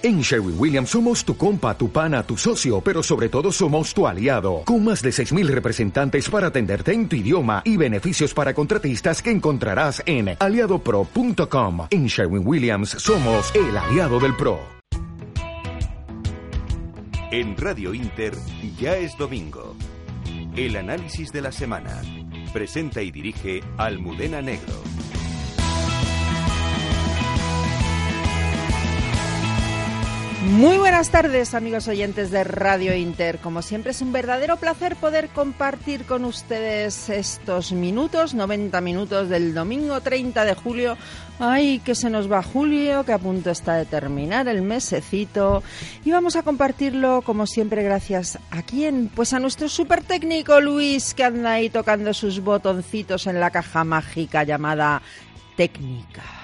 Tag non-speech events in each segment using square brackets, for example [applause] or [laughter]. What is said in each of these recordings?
En Sherwin Williams somos tu compa, tu pana, tu socio, pero sobre todo somos tu aliado, con más de 6.000 representantes para atenderte en tu idioma y beneficios para contratistas que encontrarás en aliadopro.com. En Sherwin Williams somos el aliado del PRO. En Radio Inter ya es domingo. El análisis de la semana. Presenta y dirige Almudena Negro. Muy buenas tardes, amigos oyentes de Radio Inter. Como siempre, es un verdadero placer poder compartir con ustedes estos minutos, 90 minutos del domingo 30 de julio. Ay, que se nos va julio, que a punto está de terminar el mesecito. Y vamos a compartirlo, como siempre, gracias a quién? Pues a nuestro super técnico Luis, que anda ahí tocando sus botoncitos en la caja mágica llamada técnica.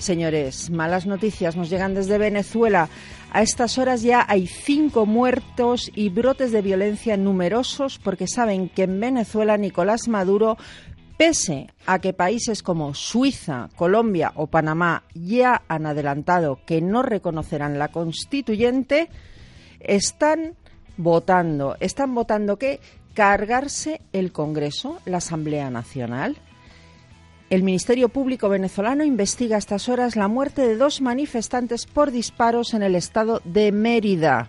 Señores, malas noticias nos llegan desde Venezuela. A estas horas ya hay cinco muertos y brotes de violencia numerosos porque saben que en Venezuela Nicolás Maduro, pese a que países como Suiza, Colombia o Panamá ya han adelantado que no reconocerán la constituyente, están votando. ¿Están votando qué? Cargarse el Congreso, la Asamblea Nacional. El Ministerio Público venezolano investiga a estas horas la muerte de dos manifestantes por disparos en el estado de Mérida.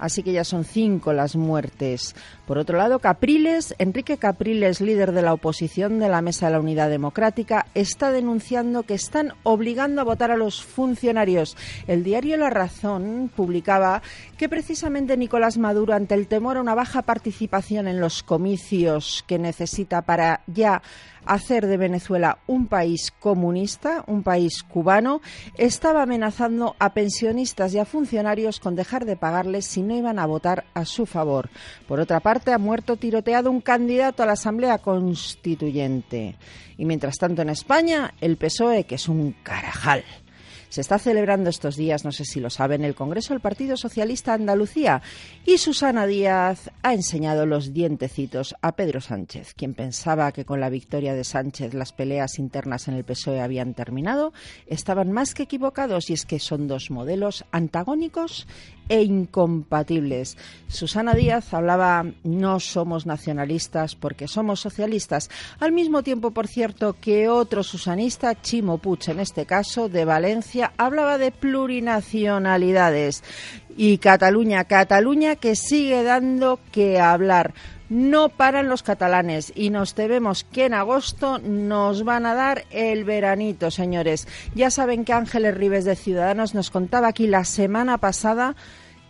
Así que ya son cinco las muertes. Por otro lado, Capriles, Enrique Capriles, líder de la oposición de la Mesa de la Unidad Democrática, está denunciando que están obligando a votar a los funcionarios. El diario La Razón publicaba que precisamente Nicolás Maduro, ante el temor a una baja participación en los comicios que necesita para ya hacer de Venezuela un país comunista, un país cubano, estaba amenazando a pensionistas y a funcionarios con dejar de pagarles si no iban a votar a su favor. Por otra parte, ha muerto tiroteado un candidato a la Asamblea Constituyente. Y mientras tanto en España, el PSOE, que es un carajal, se está celebrando estos días, no sé si lo saben, el Congreso del Partido Socialista Andalucía. Y Susana Díaz ha enseñado los dientecitos a Pedro Sánchez, quien pensaba que con la victoria de Sánchez las peleas internas en el PSOE habían terminado, estaban más que equivocados y es que son dos modelos antagónicos e incompatibles. Susana Díaz hablaba no somos nacionalistas porque somos socialistas. Al mismo tiempo, por cierto, que otro susanista, Chimo Puig en este caso, de Valencia, hablaba de plurinacionalidades. Y Cataluña, Cataluña que sigue dando que hablar. No paran los catalanes y nos tememos que en agosto nos van a dar el veranito, señores. Ya saben que Ángeles Rives de Ciudadanos nos contaba aquí la semana pasada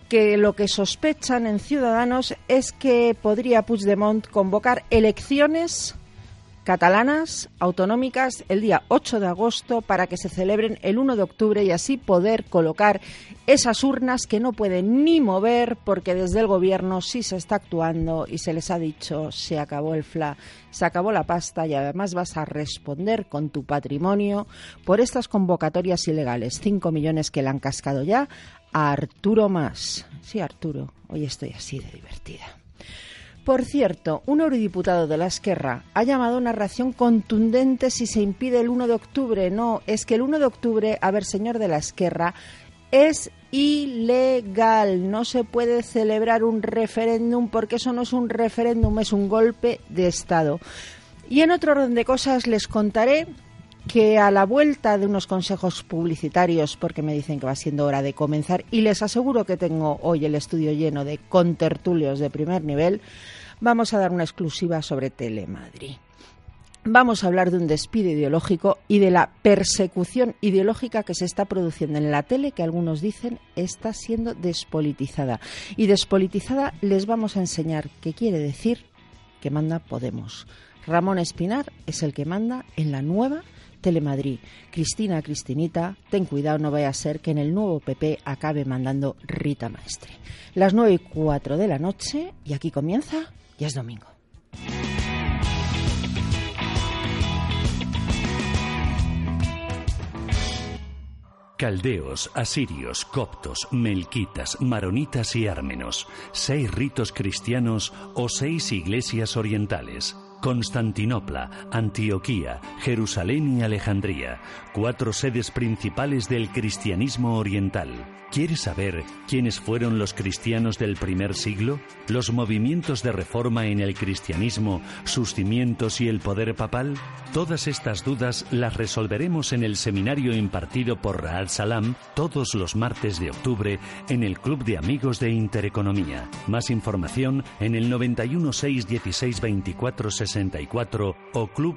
que lo que sospechan en Ciudadanos es que podría Puigdemont convocar elecciones catalanas autonómicas el día 8 de agosto para que se celebren el 1 de octubre y así poder colocar esas urnas que no pueden ni mover porque desde el gobierno sí se está actuando y se les ha dicho se acabó el FLA, se acabó la pasta y además vas a responder con tu patrimonio por estas convocatorias ilegales. Cinco millones que le han cascado ya a Arturo Más. Sí, Arturo, hoy estoy así de divertida. Por cierto, un eurodiputado de la Esquerra ha llamado una reacción contundente si se impide el 1 de octubre. No, es que el 1 de octubre, a ver, señor de la Esquerra, es ilegal. No se puede celebrar un referéndum porque eso no es un referéndum, es un golpe de Estado. Y en otro orden de cosas les contaré que a la vuelta de unos consejos publicitarios, porque me dicen que va siendo hora de comenzar, y les aseguro que tengo hoy el estudio lleno de contertulios de primer nivel, vamos a dar una exclusiva sobre Telemadrid. Vamos a hablar de un despido ideológico y de la persecución ideológica que se está produciendo en la tele, que algunos dicen está siendo despolitizada. Y despolitizada les vamos a enseñar qué quiere decir que manda Podemos. Ramón Espinar es el que manda en la nueva Telemadrid. Cristina, Cristinita, ten cuidado, no vaya a ser que en el nuevo PP acabe mandando Rita Maestre. Las nueve y cuatro de la noche y aquí comienza, ya es domingo. Caldeos, asirios, coptos, melquitas, maronitas y ármenos, seis ritos cristianos o seis iglesias orientales Constantinopla, Antioquía, Jerusalén y Alejandría, cuatro sedes principales del cristianismo oriental. ¿Quieres saber quiénes fueron los cristianos del primer siglo? ¿Los movimientos de reforma en el cristianismo, sus cimientos y el poder papal? Todas estas dudas las resolveremos en el seminario impartido por Raad Salam todos los martes de octubre en el Club de Amigos de Intereconomía. Más información en el 91 616 24 64 o club.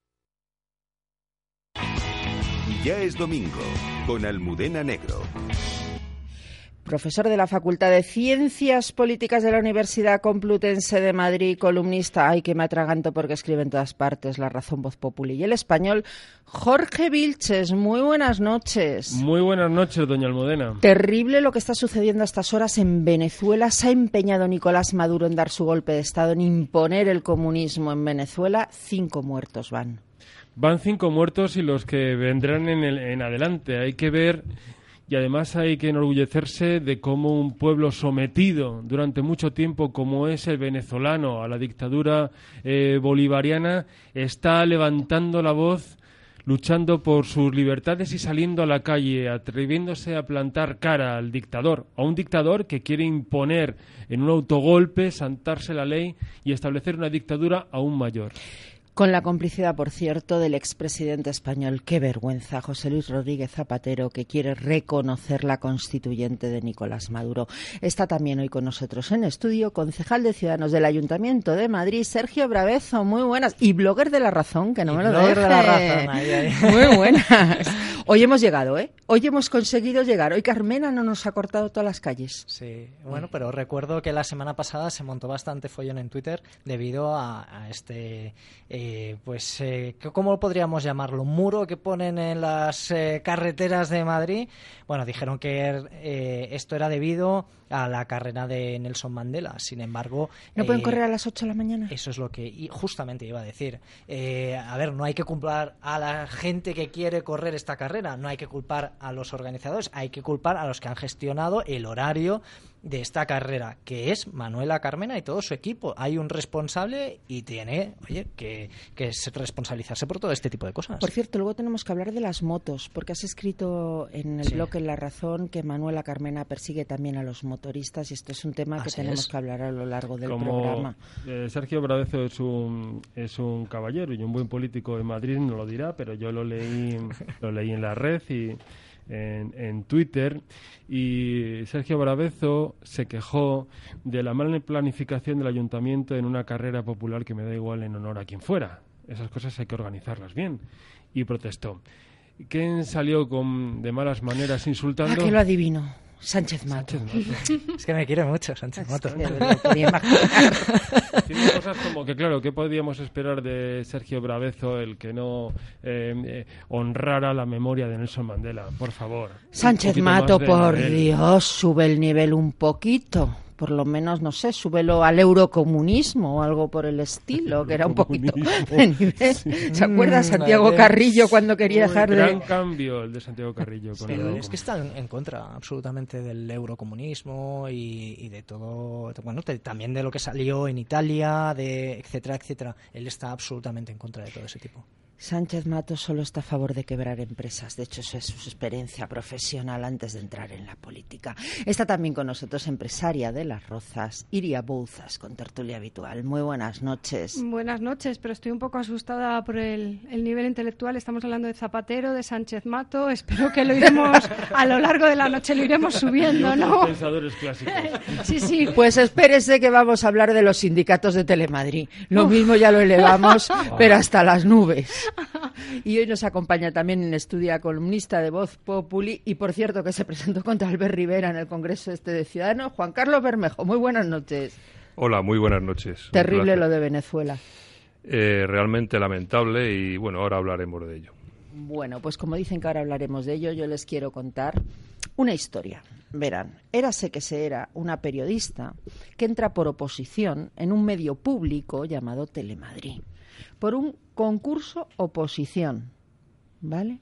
Ya es domingo con Almudena Negro. Profesor de la Facultad de Ciencias Políticas de la Universidad Complutense de Madrid, columnista, ay que me atraganto porque escribe en todas partes La Razón, Voz Populi y el español, Jorge Vilches. Muy buenas noches. Muy buenas noches, doña Almudena. Terrible lo que está sucediendo a estas horas en Venezuela. Se ha empeñado Nicolás Maduro en dar su golpe de Estado, en imponer el comunismo en Venezuela. Cinco muertos van. Van cinco muertos y los que vendrán en, el, en adelante. Hay que ver y además hay que enorgullecerse de cómo un pueblo sometido durante mucho tiempo como es el venezolano a la dictadura eh, bolivariana está levantando la voz luchando por sus libertades y saliendo a la calle, atreviéndose a plantar cara al dictador, a un dictador que quiere imponer en un autogolpe, santarse la ley y establecer una dictadura aún mayor. Con la complicidad, por cierto, del expresidente español. Qué vergüenza, José Luis Rodríguez Zapatero, que quiere reconocer la constituyente de Nicolás Maduro. Está también hoy con nosotros en estudio, concejal de Ciudadanos del Ayuntamiento de Madrid, Sergio Bravezo. Muy buenas. Y blogger de la razón, que no me lo blogger de la razón. Muy [laughs] buenas. Hoy hemos llegado, ¿eh? Hoy hemos conseguido llegar. Hoy Carmena no nos ha cortado todas las calles. Sí, bueno, pero recuerdo que la semana pasada se montó bastante follón en Twitter debido a, a este, eh, pues, eh, ¿cómo podríamos llamarlo? Muro que ponen en las eh, carreteras de Madrid. Bueno, dijeron que eh, esto era debido a la carrera de Nelson Mandela. Sin embargo, ¿No pueden eh, correr a las 8 de la mañana? Eso es lo que justamente iba a decir. Eh, a ver, no hay que culpar a la gente que quiere correr esta carrera, no hay que culpar a los organizadores, hay que culpar a los que han gestionado el horario de esta carrera, que es Manuela Carmena y todo su equipo. Hay un responsable y tiene, oye, que, que es responsabilizarse por todo este tipo de cosas. Por cierto, luego tenemos que hablar de las motos, porque has escrito en el Sí. blog En La Razón que Manuela Carmena persigue también a los motoristas y esto es un tema que tenemos es. que hablar a lo largo del Como programa. eh, Sergio Bravezo es un, es un caballero y un buen político en Madrid, no lo dirá, pero yo lo leí, lo leí en la red y en, en Twitter. Y Sergio Bravezo se quejó de la mala planificación del ayuntamiento en una carrera popular que me da igual en honor a quien fuera. Esas cosas hay que organizarlas bien. Y protestó. ¿Quién salió con, de malas maneras Ah, insultando? que lo adivino. Sánchez Mato. Sánchez Mato. Es que me quiere mucho, Sánchez. Haciendo cosas como que, claro, ¿qué podíamos esperar de Sergio Bravezo, el que no eh, eh, honrara la memoria de Nelson Mandela? Por favor. Sánchez Mato, por. Dios, sube el nivel un poquito. Por lo menos, no sé, súbelo al eurocomunismo o algo por el estilo, que era un poquito [laughs] de nivel. ¿Se acuerda Mm, Santiago. Carrillo cuando quería dejar gran de...? cambio el de Santiago Carrillo. Con Pero el es que está en contra absolutamente del eurocomunismo y, y de todo, bueno, de- también de lo que salió en Italia, de etcétera, etcétera. Él está absolutamente en contra de todo ese tipo. Sánchez Mato solo está a favor de quebrar empresas. De hecho, esa es su experiencia profesional antes de entrar en la política. Está también con nosotros empresaria de Las Rozas, Iria Bouzas, con tertulia habitual. Muy buenas noches. Buenas noches, pero estoy un poco asustada por el, el nivel intelectual. Estamos hablando de Zapatero, de Sánchez Mato. Espero que lo iremos [laughs] a lo largo de la noche, lo iremos subiendo, ¿no? pensadores clásicos. [laughs] Sí, sí. Pues espérese que vamos a hablar de los sindicatos de Telemadrid. Lo mismo ya lo elevamos, [laughs] pero hasta las nubes. [laughs] Y hoy nos acompaña también en estudia columnista de Voz Populi y, por cierto, que se presentó contra Albert Rivera en el Congreso este de Ciudadanos, Juan Carlos Bermejo. Muy buenas noches. Hola, muy buenas noches. Terrible lo de Venezuela. eh, realmente lamentable y bueno, ahora hablaremos de ello. Bueno, pues como dicen que ahora hablaremos de ello, yo les quiero contar una historia. Verán, érase que se era una periodista que entra por oposición en un medio público llamado Telemadrid, por un concurso oposición, ¿vale?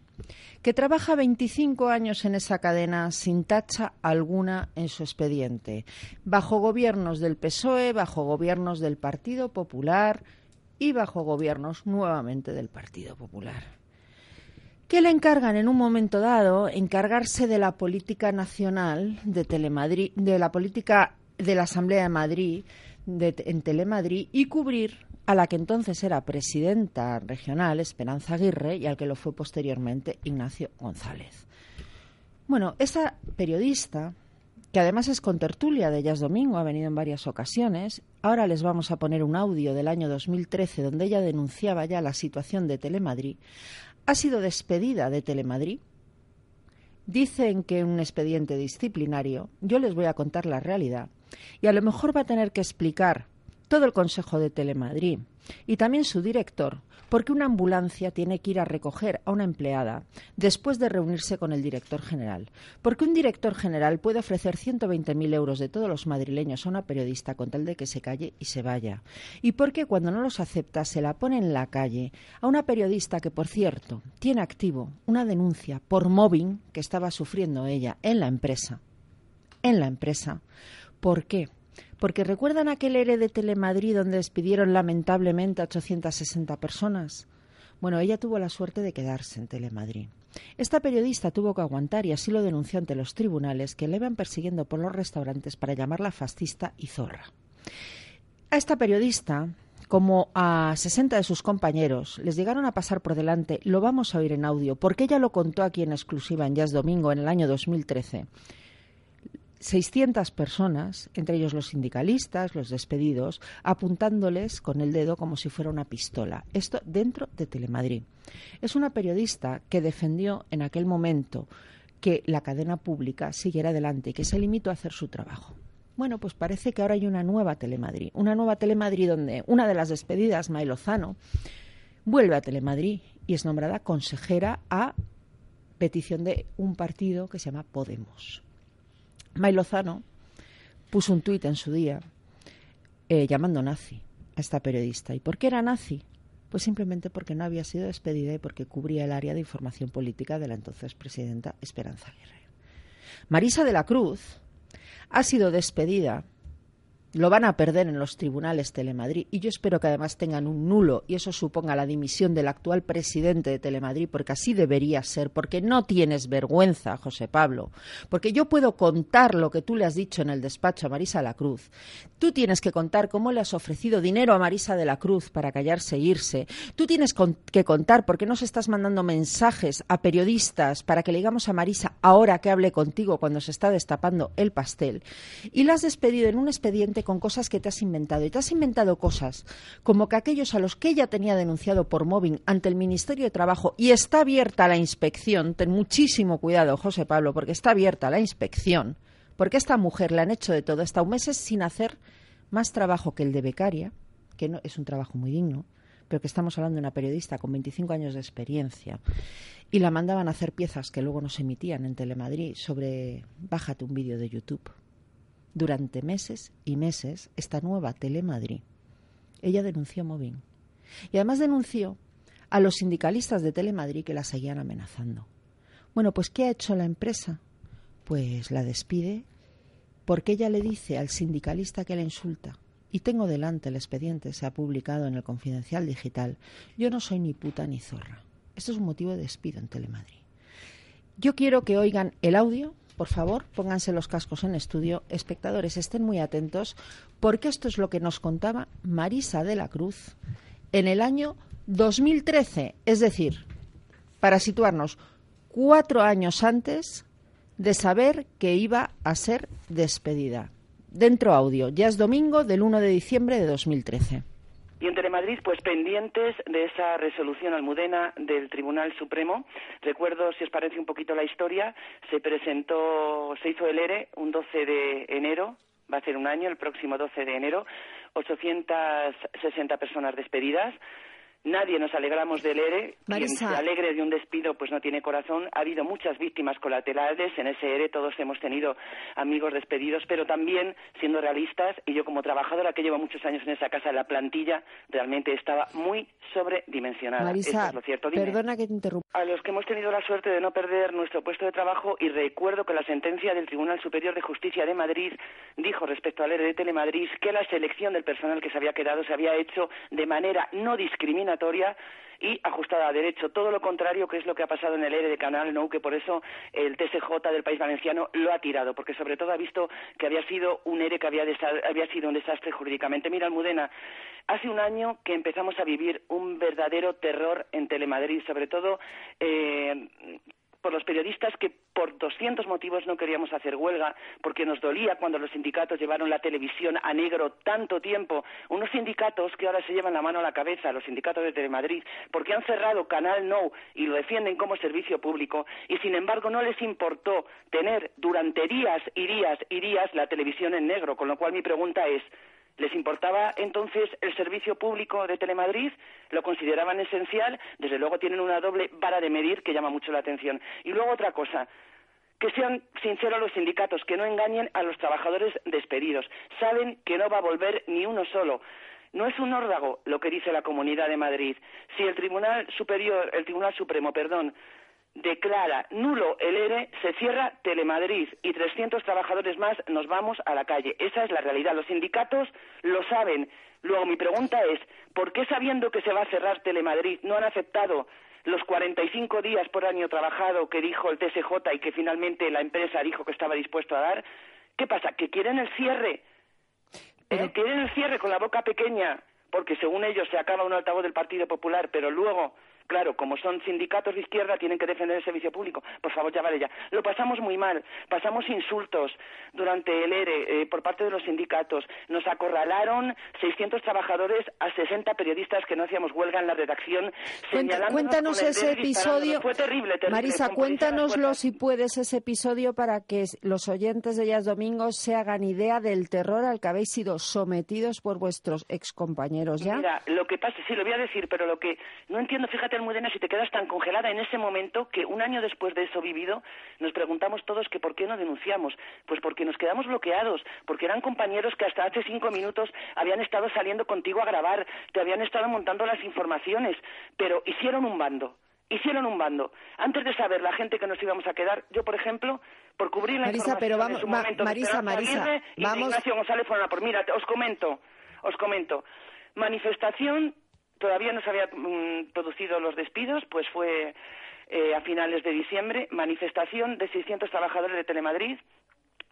Que trabaja 25 años en esa cadena sin tacha alguna en su expediente, bajo gobiernos del PSOE, bajo gobiernos del Partido Popular y bajo gobiernos nuevamente del Partido Popular. Que le encargan en un momento dado encargarse de la política nacional de Telemadrid, de la política de la Asamblea de Madrid en Telemadrid y cubrir a la que entonces era presidenta regional, Esperanza Aguirre, y al que lo fue posteriormente Ignacio González. Bueno, esa periodista, que además es contertulia de Ellas Domingo, ha venido en varias ocasiones, ahora les vamos a poner un audio del año 2013 donde ella denunciaba ya la situación de Telemadrid, ha sido despedida de Telemadrid. Dicen que un expediente disciplinario, yo les voy a contar la realidad, y a lo mejor va a tener que explicar todo el Consejo de Telemadrid y también su director, porque una ambulancia tiene que ir a recoger a una empleada después de reunirse con el director general. Porque un director general puede ofrecer 120.000 euros de todos los madrileños a una periodista con tal de que se calle y se vaya. Y porque cuando no los acepta se la pone en la calle a una periodista que, por cierto, tiene activo una denuncia por mobbing que estaba sufriendo ella en la empresa. En la empresa. ¿Por qué? Porque recuerdan aquel ERE de Telemadrid donde despidieron lamentablemente a 860 personas. Bueno, ella tuvo la suerte de quedarse en Telemadrid. Esta periodista tuvo que aguantar y así lo denunció ante los tribunales que le iban persiguiendo por los restaurantes para llamarla fascista y zorra. A esta periodista, como a 60 de sus compañeros, les llegaron a pasar por delante, lo vamos a oír en audio, porque ella lo contó aquí en exclusiva en Jazz Domingo en el año 2013. 600 personas, entre ellos los sindicalistas, los despedidos, apuntándoles con el dedo como si fuera una pistola. Esto dentro de Telemadrid. Es una periodista que defendió en aquel momento que la cadena pública siguiera adelante y que se limitó a hacer su trabajo. Bueno, pues parece que ahora hay una nueva Telemadrid, una nueva Telemadrid donde una de las despedidas, May Lozano, vuelve a Telemadrid y es nombrada consejera a petición de un partido que se llama Podemos. May Lozano puso un tuit en su día eh, llamando nazi a esta periodista. ¿Y por qué era nazi? Pues simplemente porque no había sido despedida y porque cubría el área de información política de la entonces presidenta Esperanza Aguirre. Marisa de la Cruz ha sido despedida lo van a perder en los tribunales Telemadrid y yo espero que además tengan un nulo y eso suponga la dimisión del actual presidente de Telemadrid porque así debería ser, porque no tienes vergüenza, José Pablo, porque yo puedo contar lo que tú le has dicho en el despacho a Marisa la Cruz. Tú tienes que contar cómo le has ofrecido dinero a Marisa de la Cruz para callarse e irse. Tú tienes que contar por qué nos estás mandando mensajes a periodistas para que le digamos a Marisa ahora que hable contigo cuando se está destapando el pastel. Y la has despedido en un expediente con cosas que te has inventado. Y te has inventado cosas como que aquellos a los que ella tenía denunciado por mobbing ante el Ministerio de Trabajo y está abierta la inspección, ten muchísimo cuidado, José Pablo, porque está abierta la inspección, porque a esta mujer le han hecho de todo, hasta un meses sin hacer más trabajo que el de becaria, que no, es un trabajo muy digno, pero que estamos hablando de una periodista con 25 años de experiencia, y la mandaban a hacer piezas que luego no se emitían en Telemadrid sobre bájate un vídeo de YouTube durante meses y meses esta nueva Telemadrid. Ella denunció mobbing. Y además denunció a los sindicalistas de Telemadrid que la seguían amenazando. Bueno, pues ¿qué ha hecho la empresa? Pues la despide porque ella le dice al sindicalista que la insulta, y tengo delante el expediente, se ha publicado en el Confidencial Digital, yo no soy ni puta ni zorra. Esto es un motivo de despido en Telemadrid. Yo quiero que oigan el audio por favor, pónganse los cascos en estudio. Espectadores, estén muy atentos porque esto es lo que nos contaba Marisa de la Cruz en el año 2013. Es decir, para situarnos, cuatro años antes de saber que iba a ser despedida. Dentro audio, ya es domingo del 1 de diciembre de 2013. Y en Telemadrid, pues pendientes de esa resolución almudena del Tribunal Supremo. Recuerdo, si os parece un poquito la historia, se presentó, se hizo el ERE un 12 de enero va a ser un año, el próximo 12 de enero, 860 personas despedidas, Nadie nos alegramos del ERE. Quien se alegre de un despido, pues no tiene corazón. Ha habido muchas víctimas colaterales en ese ERE. Todos hemos tenido amigos despedidos, pero también, siendo realistas, y yo como trabajadora que llevo muchos años en esa casa, la plantilla realmente estaba muy sobredimensionada. Marisa, lo cierto. perdona que te interrumpa. A los que hemos tenido la suerte de no perder nuestro puesto de trabajo, y recuerdo que la sentencia del Tribunal Superior de Justicia de Madrid dijo respecto al ERE de Telemadrid que la selección del personal que se había quedado se había hecho de manera no discriminada y ajustada a derecho. Todo lo contrario que es lo que ha pasado en el ERE de Canal No, que por eso el TSJ del País Valenciano lo ha tirado, porque sobre todo ha visto que había sido un ERE que había, había sido un desastre jurídicamente. Mira, Almudena, hace un año que empezamos a vivir un verdadero terror en Telemadrid, sobre todo eh, por los periodistas que por 200 motivos no queríamos hacer huelga, porque nos dolía cuando los sindicatos llevaron la televisión a negro tanto tiempo. Unos sindicatos que ahora se llevan la mano a la cabeza, los sindicatos de Telemadrid, porque han cerrado Canal No y lo defienden como servicio público, y sin embargo no les importó tener durante días y días y días la televisión en negro, con lo cual mi pregunta es, ¿Les importaba entonces el servicio público de Telemadrid? ¿Lo consideraban esencial? Desde luego tienen una doble vara de medir que llama mucho la atención. Y luego otra cosa, que sean sinceros los sindicatos, que no engañen a los trabajadores despedidos. Saben que no va a volver ni uno solo. No es un órdago lo que dice la Comunidad de Madrid. Si el Tribunal Superior, el Tribunal Supremo, perdón, declara nulo el ERE, se cierra Telemadrid y 300 trabajadores más nos vamos a la calle. Esa es la realidad. Los sindicatos lo saben. Luego, mi pregunta es, ¿por qué sabiendo que se va a cerrar Telemadrid no han aceptado los 45 días por año trabajado que dijo el TSJ y que finalmente la empresa dijo que estaba dispuesto a dar? ¿Qué pasa? ¿Que quieren el cierre? ¿Eh? ¿Quieren el cierre con la boca pequeña? Porque según ellos se acaba un altavoz del Partido Popular, pero luego Claro, como son sindicatos de izquierda, tienen que defender el servicio público. Por favor, ya vale ya. Lo pasamos muy mal. Pasamos insultos durante el ERE eh, por parte de los sindicatos. Nos acorralaron 600 trabajadores a 60 periodistas que no hacíamos huelga en la redacción. cuéntanos ese episodio. Fue terrible, terrible Marisa, cuéntanoslo si puedes ese episodio para que los oyentes de Ellas Domingos se hagan idea del terror al que habéis sido sometidos por vuestros excompañeros. ¿ya? Mira, lo que pasa, sí, lo voy a decir, pero lo que no entiendo, fíjate, Almudena, si te quedas tan congelada en ese momento que un año después de eso vivido nos preguntamos todos que por qué no denunciamos. Pues porque nos quedamos bloqueados, porque eran compañeros que hasta hace cinco minutos habían estado saliendo contigo a grabar, te habían estado montando las informaciones, pero hicieron un bando hicieron un bando. Antes de saber la gente que nos íbamos a quedar, yo, por ejemplo, por cubrir la Marisa, información pero vamos, en su momento Marisa, Marisa, vamos... Ignacio González fueron a por... Mira, os comento, os comento. Manifestación todavía no se habían mm, producido los despidos, pues fue eh, a finales de diciembre, manifestación de 600 trabajadores de Telemadrid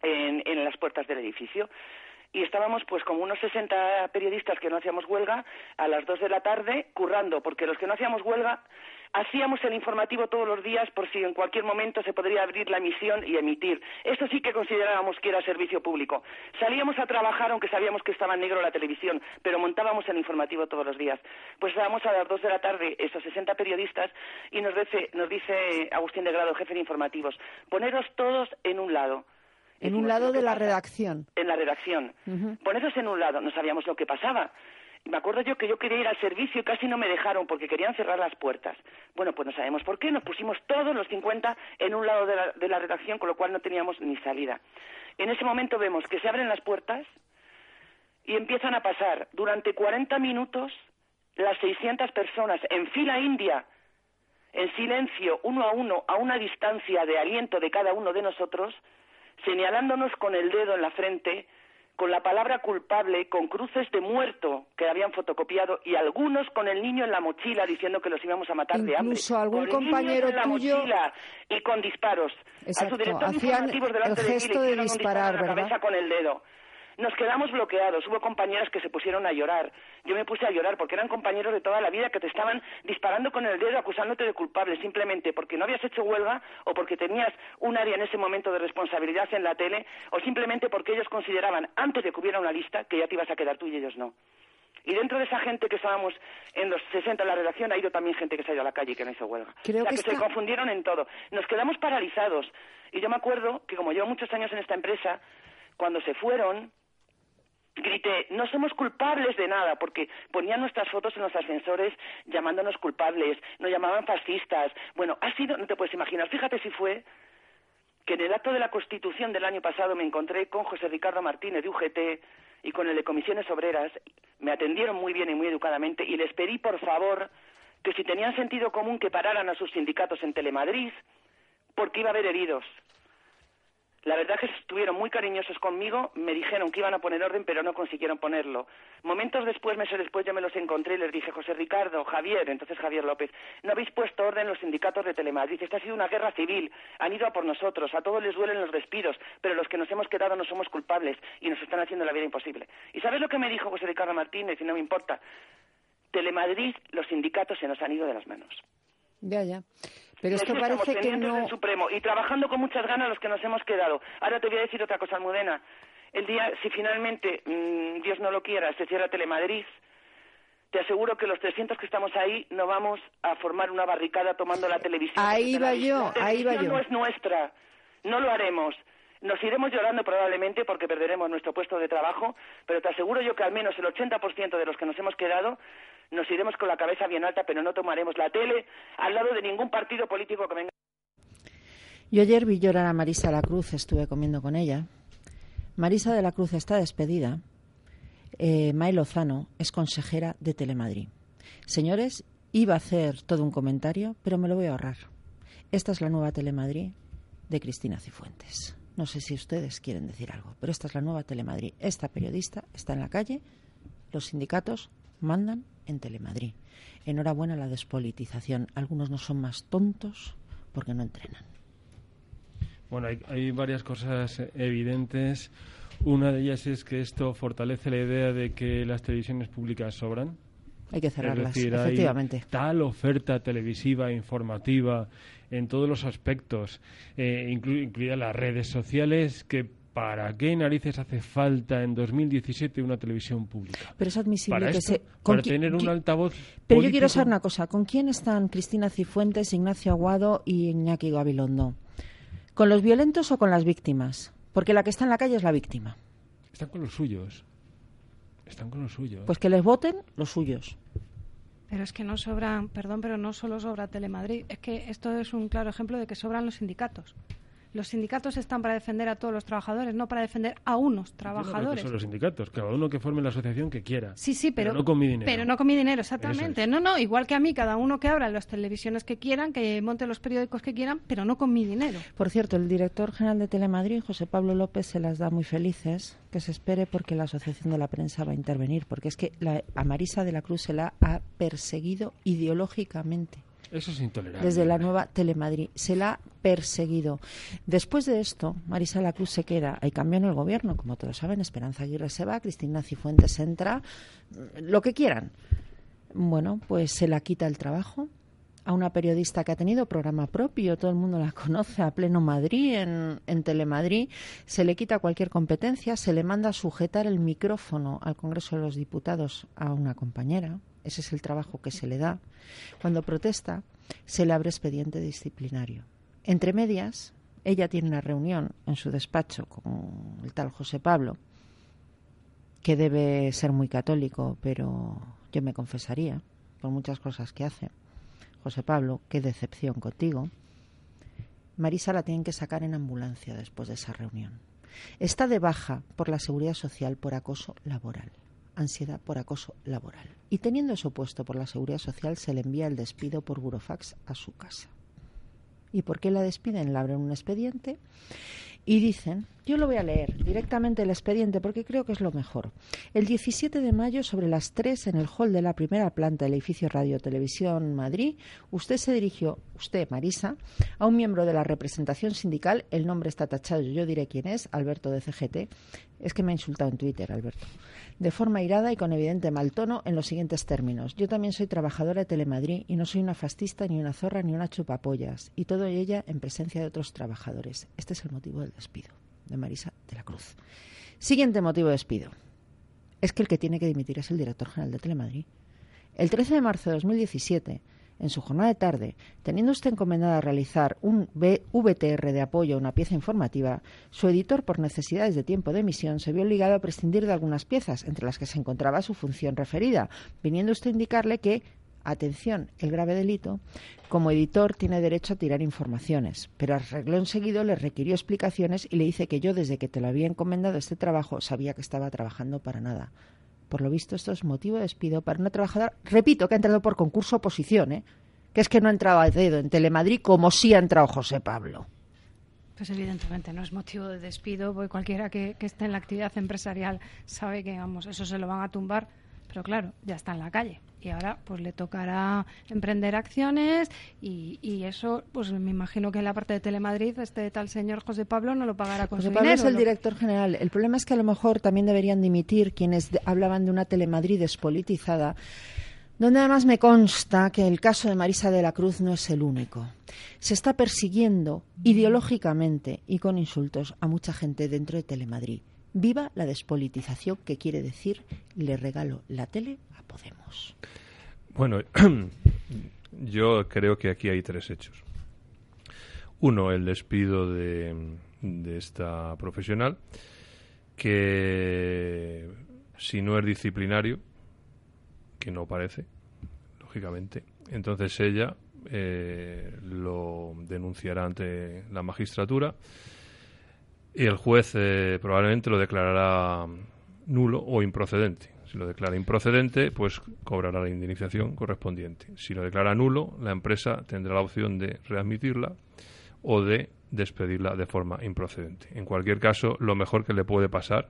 en, en las puertas del edificio. Y estábamos pues como unos 60 periodistas que no hacíamos huelga a las 2 de la tarde currando, porque los que no hacíamos huelga hacíamos el informativo todos los días por si en cualquier momento se podría abrir la emisión y emitir. Esto sí que considerábamos que era servicio público. Salíamos a trabajar aunque sabíamos que estaba en negro la televisión, pero montábamos el informativo todos los días. Pues estábamos a las 2 de la tarde esos 60 periodistas y nos dice, nos dice Agustín de Grado, jefe de informativos, poneros todos en un lado en un lado de la redacción. En la redacción. Poneros en un lado, no sabíamos lo que pasaba. Me acuerdo yo que yo quería ir al servicio y casi no me dejaron porque querían cerrar las puertas. Bueno, pues no sabemos por qué. Nos pusimos todos los 50 en un lado de la, de la redacción, con lo cual no teníamos ni salida. En ese momento vemos que se abren las puertas y empiezan a pasar durante 40 minutos las 600 personas en fila india, en silencio, uno a uno, a una distancia de aliento de cada uno de nosotros, señalándonos con el dedo en la frente, con la palabra culpable, con cruces de muerto que habían fotocopiado y algunos con el niño en la mochila diciendo que los íbamos a matar de hambre. Incluso algún compañero tuyo y con disparos. Exacto. Hacían el gesto de, disparar, ¿verdad? cabeza con el dedo. Nos quedamos bloqueados. Hubo compañeras que se pusieron a llorar. Yo me puse a llorar porque eran compañeros de toda la vida que te estaban disparando con el dedo acusándote de culpable simplemente porque no habías hecho huelga o porque tenías un área en ese momento de responsabilidad en la tele o simplemente porque ellos consideraban antes de que hubiera una lista que ya te ibas a quedar tú y ellos no. Y dentro de esa gente que estábamos en los 60 en la redacción, ha ido también gente que se ha ido a la calle y que no hizo huelga. Creo o sea, que, se confundieron en todo. Nos quedamos paralizados. Y yo me acuerdo que como llevo muchos años en esta empresa, cuando se fueron, grité, no somos culpables de nada, porque ponían nuestras fotos en los ascensores llamándonos culpables, nos llamaban fascistas. Bueno, ha sido, no te puedes imaginar, fíjate si fue que en el acto de la Constitución del año pasado me encontré con José Ricardo Martínez de UGT y con el de Comisiones Obreras, me atendieron muy bien y muy educadamente y les pedí, por favor, que si tenían sentido común que pararan a sus sindicatos en Telemadrid, porque iba a haber heridos. La verdad es que estuvieron muy cariñosos conmigo, me dijeron que iban a poner orden, pero no consiguieron ponerlo. Momentos después, meses después, yo me los encontré y les dije, José Ricardo, Javier, entonces Javier López, no habéis puesto orden los sindicatos de Telemadrid. Esta ha sido una guerra civil. Han ido a por nosotros. A todos les duelen los despidos, pero los que nos hemos quedado no somos culpables y nos están haciendo la vida imposible. ¿Y sabes lo que me dijo José Ricardo Martínez? Y no me importa. Telemadrid, los sindicatos se nos han ido de las manos. Ya, ya. Pero esto parece que no... Supremo y trabajando con muchas ganas los que nos hemos quedado. Ahora te voy a decir otra cosa, Almudena. El día, si finalmente, mmm, Dios no lo quiera, se cierra Telemadrid, te aseguro que los 300 que estamos ahí no vamos a formar una barricada tomando la televisión. Ahí va yo, ahí va yo. no es nuestra, no lo haremos. Nos iremos llorando probablemente porque perderemos nuestro puesto de trabajo, pero te aseguro yo que al menos el 80% de los que nos hemos quedado nos iremos con la cabeza bien alta, pero no tomaremos la tele al lado de ningún partido político que venga. Yo ayer vi llorar a Marisa de la Cruz, estuve comiendo con ella. Marisa de la Cruz está despedida. Eh, May Lozano es consejera de Telemadrid. Señores, iba a hacer todo un comentario, pero me lo voy a ahorrar. Esta es la nueva Telemadrid de Cristina Cifuentes. No sé si ustedes quieren decir algo, pero esta es la nueva Telemadrid. Esta periodista está en la calle, los sindicatos mandan en Telemadrid. Enhorabuena a la despolitización. Algunos no son más tontos porque no entrenan. Bueno, hay, varias cosas evidentes. Una de ellas es que esto fortalece la idea de que las televisiones públicas sobran. Hay que cerrarlas, efectivamente. tal oferta televisiva, informativa, en todos los aspectos, eh, incluidas las redes sociales, que ¿Para qué narices hace falta en 2017 una televisión pública? Pero es admisible que se. Para tener un altavoz. Pero yo quiero saber una cosa: ¿con quién están Cristina Cifuentes, Ignacio Aguado y Iñaki Gabilondo? ¿Con los violentos o con las víctimas? Porque la que está en la calle es la víctima. Están con los suyos. Están con los suyos. Pues que les voten los suyos. Pero es que no sobran, perdón, pero no solo sobra Telemadrid. Es que esto es un claro ejemplo de que sobran los sindicatos. Los sindicatos están para defender a todos los trabajadores, no para defender a unos trabajadores. son los sindicatos, cada uno que forme la asociación que quiera. Sí, sí, pero, no con mi dinero. Pero no con mi dinero, exactamente. No, no, igual que a mí, cada uno que abra las televisiones que quieran, que monte los periódicos que quieran, pero no con mi dinero. Por cierto, el director general de Telemadrid, José Pablo López, se las da muy felices, que se espere porque la Asociación de la Prensa va a intervenir, porque es que la, a Marisa de la Cruz se la ha perseguido ideológicamente. Eso es intolerable. Desde la nueva Telemadrid. Se la ha perseguido. Después de esto, Marisa La Cruz se queda. Hay cambio en el gobierno, como todos saben. Esperanza Aguirre se va, Cristina Cifuentes entra. Lo que quieran. Bueno, pues se la quita el trabajo a una periodista que ha tenido programa propio, todo el mundo la conoce, a pleno Madrid, en, en, Telemadrid, se le quita cualquier competencia, se le manda a sujetar el micrófono al Congreso de los Diputados a una compañera, ese es el trabajo que se le da. Cuando protesta, se le abre expediente disciplinario. Entre medias, ella tiene una reunión en su despacho con el tal José Pablo, que debe ser muy católico, pero yo me confesaría por muchas cosas que hace. José Pablo, qué decepción contigo. Marisa la tienen que sacar en ambulancia después de esa reunión. Está de baja por la seguridad social por acoso laboral ansiedad por acoso laboral. Y teniendo eso puesto por la Seguridad Social, se le envía el despido por burofax a su casa. ¿Y por qué la despiden? Le abren un expediente y dicen, yo lo voy a leer directamente el expediente porque creo que es lo mejor. El 17 de mayo, sobre las 3, en el hall de la primera planta del edificio Radio Televisión Madrid, usted se dirigió, usted, Marisa, a un miembro de la representación sindical, el nombre está tachado, yo diré quién es, Alberto de CGT, es que me ha insultado en Twitter, Alberto, de forma irada y con evidente mal tono en los siguientes términos. Yo también soy trabajadora de Telemadrid y no soy una fascista, ni una zorra, ni una chupapollas, y todo ella en presencia de otros trabajadores. Este es el motivo del despido de Marisa de la Cruz. Siguiente motivo de despido. Es que el que tiene que dimitir es el director general de Telemadrid. El 13 de marzo de 2017, en su jornada de tarde, teniendo usted encomendada realizar un VTR de apoyo a una pieza informativa, su editor, por necesidades de tiempo de emisión, se vio obligado a prescindir de algunas piezas, entre las que se encontraba su función referida, viniendo usted a indicarle que atención, el grave delito, como editor tiene derecho a tirar informaciones, pero al reglón seguido le requirió explicaciones y le dice que yo desde que te lo había encomendado este trabajo sabía que estaba trabajando para nada. Por lo visto esto es motivo de despido para una trabajadora, repito, que ha entrado por concurso oposición, ¿eh? que es que no ha entrado a dedo en Telemadrid como sí ha entrado José Pablo. Pues evidentemente no es motivo de despido, porque cualquiera que, que esté en la actividad empresarial sabe que, vamos, eso se lo van a tumbar pero claro, ya está en la calle y ahora pues le tocará emprender acciones y, y, eso pues me imagino que en la parte de Telemadrid este tal señor José Pablo no lo pagará con José su Pablo dinero, es el ¿no? director general. El problema es que a lo mejor también deberían dimitir quienes de- hablaban de una Telemadrid despolitizada, donde además me consta que el caso de Marisa de la Cruz no es el único. Se está persiguiendo ideológicamente y con insultos a mucha gente dentro de Telemadrid. Viva la despolitización, que quiere decir le regalo la tele a Podemos. Bueno, [clears throat] yo creo que aquí hay tres hechos. Uno, el despido de, de esta profesional, que si no es disciplinario, que no parece, lógicamente, entonces ella eh, lo denunciará ante la magistratura y el juez eh, probablemente lo declarará nulo o improcedente. Si lo declara improcedente, pues cobrará la indemnización correspondiente. Si lo declara nulo, la empresa tendrá la opción de readmitirla o de despedirla de forma improcedente. En cualquier caso, lo mejor que le puede pasar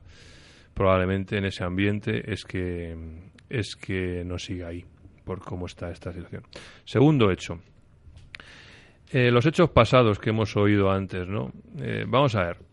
probablemente en ese ambiente es que es que no siga ahí por cómo está esta situación. Segundo hecho, eh, los hechos pasados que hemos oído antes, ¿no? Eh, vamos a ver.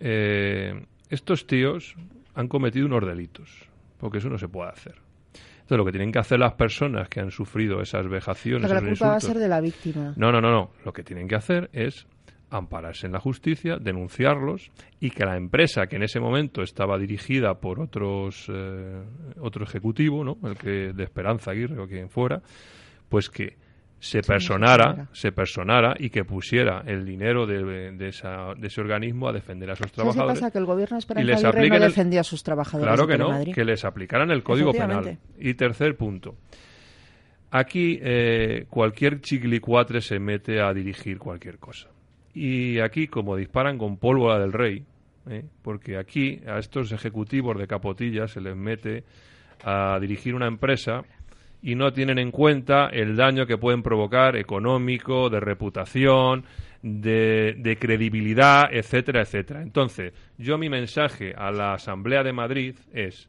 Eh, estos tíos han cometido unos delitos, porque eso no se puede hacer. Entonces, lo que tienen que hacer las personas que han sufrido esas vejaciones, Pero la culpa va a ser de la víctima. no, no, no, no. Lo que tienen que hacer es ampararse en la justicia, denunciarlos y que la empresa que en ese momento estaba dirigida por otros eh, otro ejecutivo, ¿no? El que de Esperanza Aguirre o quien fuera, pues que se personara, se personara y que pusiera el dinero de, de esa- de ese organismo a defender a esos ¿Sabes qué trabajadores. pasa? Que el gobierno y les no defendió a sus trabajadores Claro que no, que les aplicaran el Código Penal. Y tercer punto. Aquí eh, cualquier chiquilicuatre se mete a dirigir cualquier cosa. Y aquí, como disparan con pólvora del rey, ¿eh? porque aquí a estos ejecutivos de capotilla se les mete a dirigir una empresa y no tienen en cuenta el daño que pueden provocar económico, de reputación, de, credibilidad, etcétera, etcétera. Entonces, yo mi mensaje a la Asamblea de Madrid es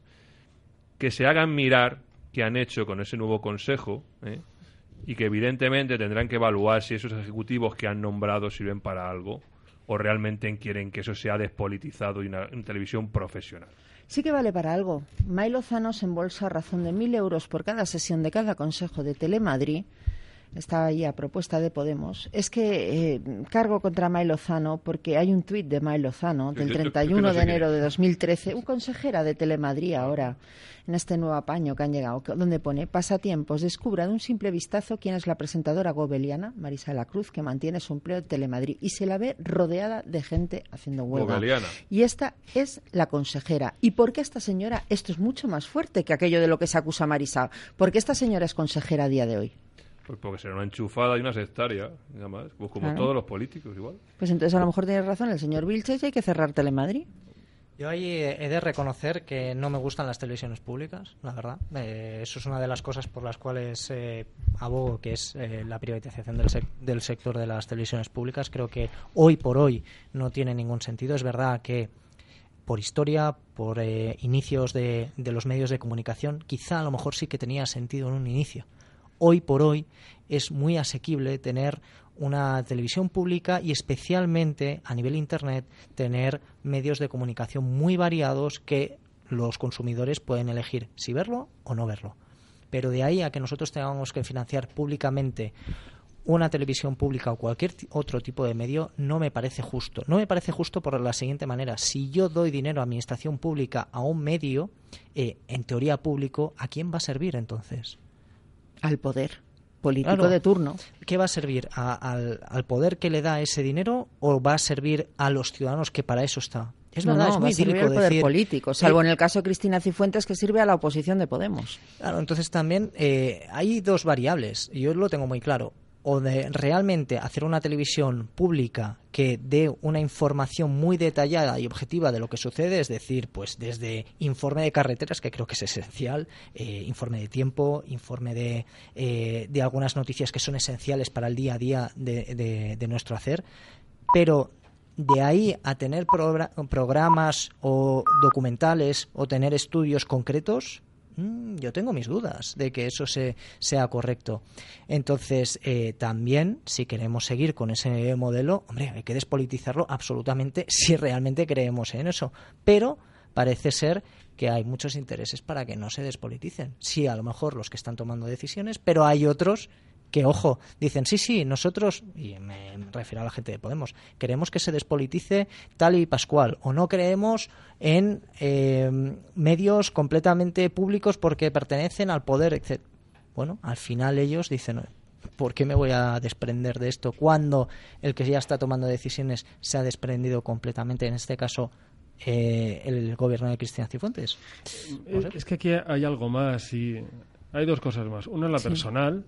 que se hagan mirar qué han hecho con ese nuevo consejo ¿eh? y que evidentemente tendrán que evaluar si esos ejecutivos que han nombrado sirven para algo o realmente quieren que eso sea despolitizado y una televisión profesional. Sí que vale para algo. May Lozano se embolsa a razón de mil euros por cada sesión de cada consejo de Telemadrid. Está ahí a propuesta de Podemos. Es que eh, cargo contra May Lozano porque hay un tuit de May Lozano del Yo- yo- yo 31 no sé de enero de 2013, un consejera de Telemadrid ahora, en este nuevo apaño que han llegado, donde pone pasatiempos, descubra de un simple vistazo quién es la presentadora gobeliana, Marisa de la Cruz, que mantiene su empleo en Telemadrid y se la ve rodeada de gente haciendo huelga. Gobeliana. Y esta es la consejera. ¿Y por qué esta señora? Esto es mucho más fuerte que aquello de lo que se acusa Marisa. ¿Por qué esta señora es consejera a día de hoy? Pues porque será una enchufada y una sectaria, nada más, pues como Claro. todos los políticos igual. Pues entonces a lo mejor tiene razón el señor Vilches y hay que cerrar Telemadrid. Yo ahí he de reconocer que no me gustan las televisiones públicas, la verdad. Eh, eso es una de las cosas por las cuales eh, abogo, que es eh, la privatización del, sec- del sector de las televisiones públicas. Creo que hoy por hoy no tiene ningún sentido. Es verdad que por historia, por eh, inicios de, de los medios de comunicación, quizá a lo mejor sí que tenía sentido en un inicio. Hoy por hoy es muy asequible tener una televisión pública y especialmente a nivel internet tener medios de comunicación muy variados que los consumidores pueden elegir si verlo o no verlo. Pero de ahí a que nosotros tengamos que financiar públicamente una televisión pública o cualquier otro tipo de medio no me parece justo. No me parece justo por la siguiente manera. Si yo doy dinero a administración pública a un medio, eh, en teoría público, ¿a quién va a servir entonces? Al poder. político de turno. ¿Qué va a servir? al, ¿Al poder que le da ese dinero o va a servir a los ciudadanos que para eso está? Es verdad, es muy va el poder político, salvo en el caso de Cristina Cifuentes que sirve a la oposición de Podemos. Claro, entonces también eh, hay dos variables, y yo lo tengo muy claro o de realmente hacer una televisión pública que dé una información muy detallada y objetiva de lo que sucede, es decir, pues desde informe de carreteras, que creo que es esencial, eh, informe de tiempo, informe de, eh, de, algunas noticias que son esenciales para el día a día de, de, nuestro hacer, pero de ahí a tener programas o documentales o tener estudios concretos, Mm, yo tengo mis dudas de que eso sea correcto. Entonces, eh, también, si queremos seguir con ese modelo, hombre, hay que despolitizarlo absolutamente [laughs] si realmente creemos en eso. Pero parece ser que hay muchos intereses para que no se despoliticen. Sí, a lo mejor los que están tomando decisiones, pero hay otros que, ojo, dicen, sí, sí, nosotros, y me refiero a la gente de Podemos, queremos que se despolitice tal y pascual, o no creemos en eh, medios completamente públicos porque pertenecen al poder, etc. Bueno, al final ellos dicen, ¿por qué me voy a desprender de esto cuando el que ya está tomando decisiones se ha desprendido completamente, en este caso, eh, el gobierno de Cristian Cifuentes? Es que aquí hay algo más y hay dos cosas más. Una es la personal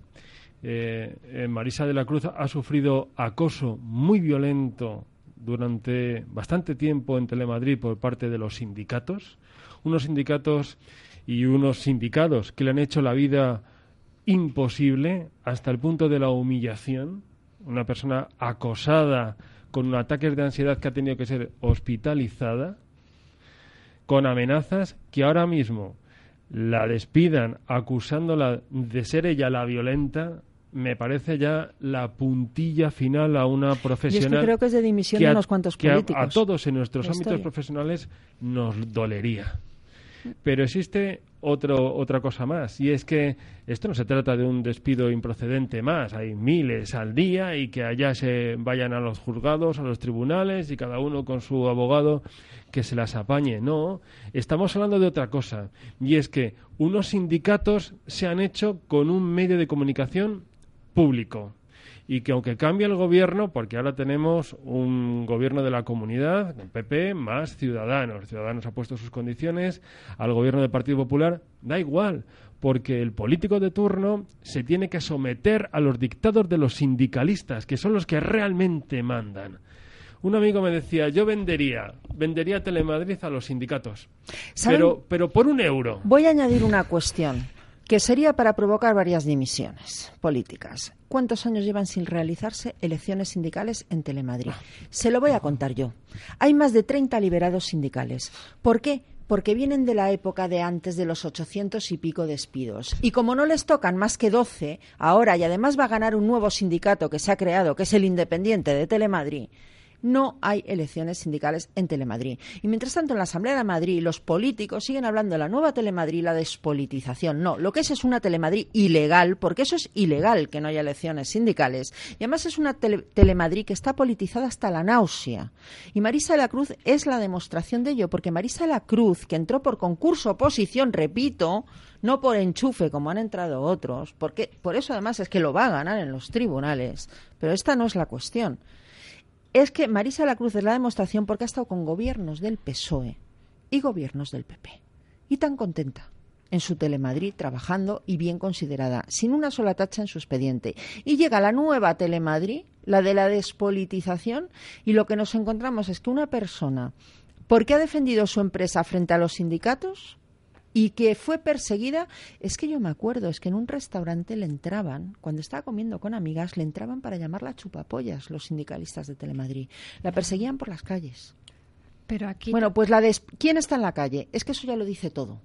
eh, eh, Marisa de la Cruz ha sufrido acoso muy violento durante bastante tiempo en Telemadrid por parte de los sindicatos, unos sindicatos y unos sindicados que le han hecho la vida imposible hasta el punto de la humillación, una persona acosada con ataques de ansiedad que ha tenido que ser hospitalizada, con amenazas que ahora mismo la despidan acusándola de ser ella la violenta, me parece ya la puntilla final a una profesional. Y es que creo que es de dimisión de unos cuantos políticos. A, todos en nuestros ámbitos profesionales nos dolería. Pero existe otro, otra cosa más, y es que esto no se trata de un despido improcedente más, hay miles al día y que allá se vayan a los juzgados, a los tribunales y cada uno con su abogado que se las apañe. No, estamos hablando de otra cosa, y es que unos sindicatos se han hecho con un medio de comunicación público y que aunque cambie el gobierno, porque ahora tenemos un gobierno de la comunidad, el PP, más Ciudadanos. Ciudadanos ha puesto sus condiciones al gobierno del Partido Popular, da igual, porque el político de turno se tiene que someter a los dictados de los sindicalistas, que son los que realmente mandan. Un amigo me decía, yo vendería, vendería Telemadrid a los sindicatos, pero, pero por un euro. Voy a añadir una cuestión que sería para provocar varias dimisiones políticas. ¿Cuántos años llevan sin realizarse elecciones sindicales en Telemadrid? Se lo voy a contar yo. Hay más de 30 liberados sindicales. ¿Por qué? Porque vienen de la época de antes de los 800 y pico despidos. Y como no les tocan más que 12, ahora y además va a ganar un nuevo sindicato que se ha creado, que es el Independiente de Telemadrid, no hay elecciones sindicales en Telemadrid. Y mientras tanto, en la Asamblea de Madrid, los políticos siguen hablando de la nueva Telemadrid la despolitización. No, lo que es es una Telemadrid ilegal, porque eso es ilegal que no haya elecciones sindicales. Y además es una Telemadrid que está politizada hasta la náusea. Y Marisa de la Cruz es la demostración de ello, porque Marisa de la Cruz, que entró por concurso oposición, repito, no por enchufe como han entrado otros, porque por eso además es que lo va a ganar en los tribunales. Pero esta no es la cuestión es que Marisa la Cruz es la demostración porque ha estado con gobiernos del PSOE y gobiernos del PP. Y tan contenta en su Telemadrid trabajando y bien considerada, sin una sola tacha en su expediente. Y llega la nueva Telemadrid, la de la despolitización, y lo que nos encontramos es que una persona, porque ha defendido su empresa frente a los sindicatos, y que fue perseguida, es que yo me acuerdo, es que en un restaurante le entraban, cuando estaba comiendo con amigas, le entraban para llamarla chupapollas los sindicalistas de Telemadrid. La perseguían por las calles. Pero aquí Bueno, pues la de ¿quién está en la calle? Es que eso ya lo dice todo.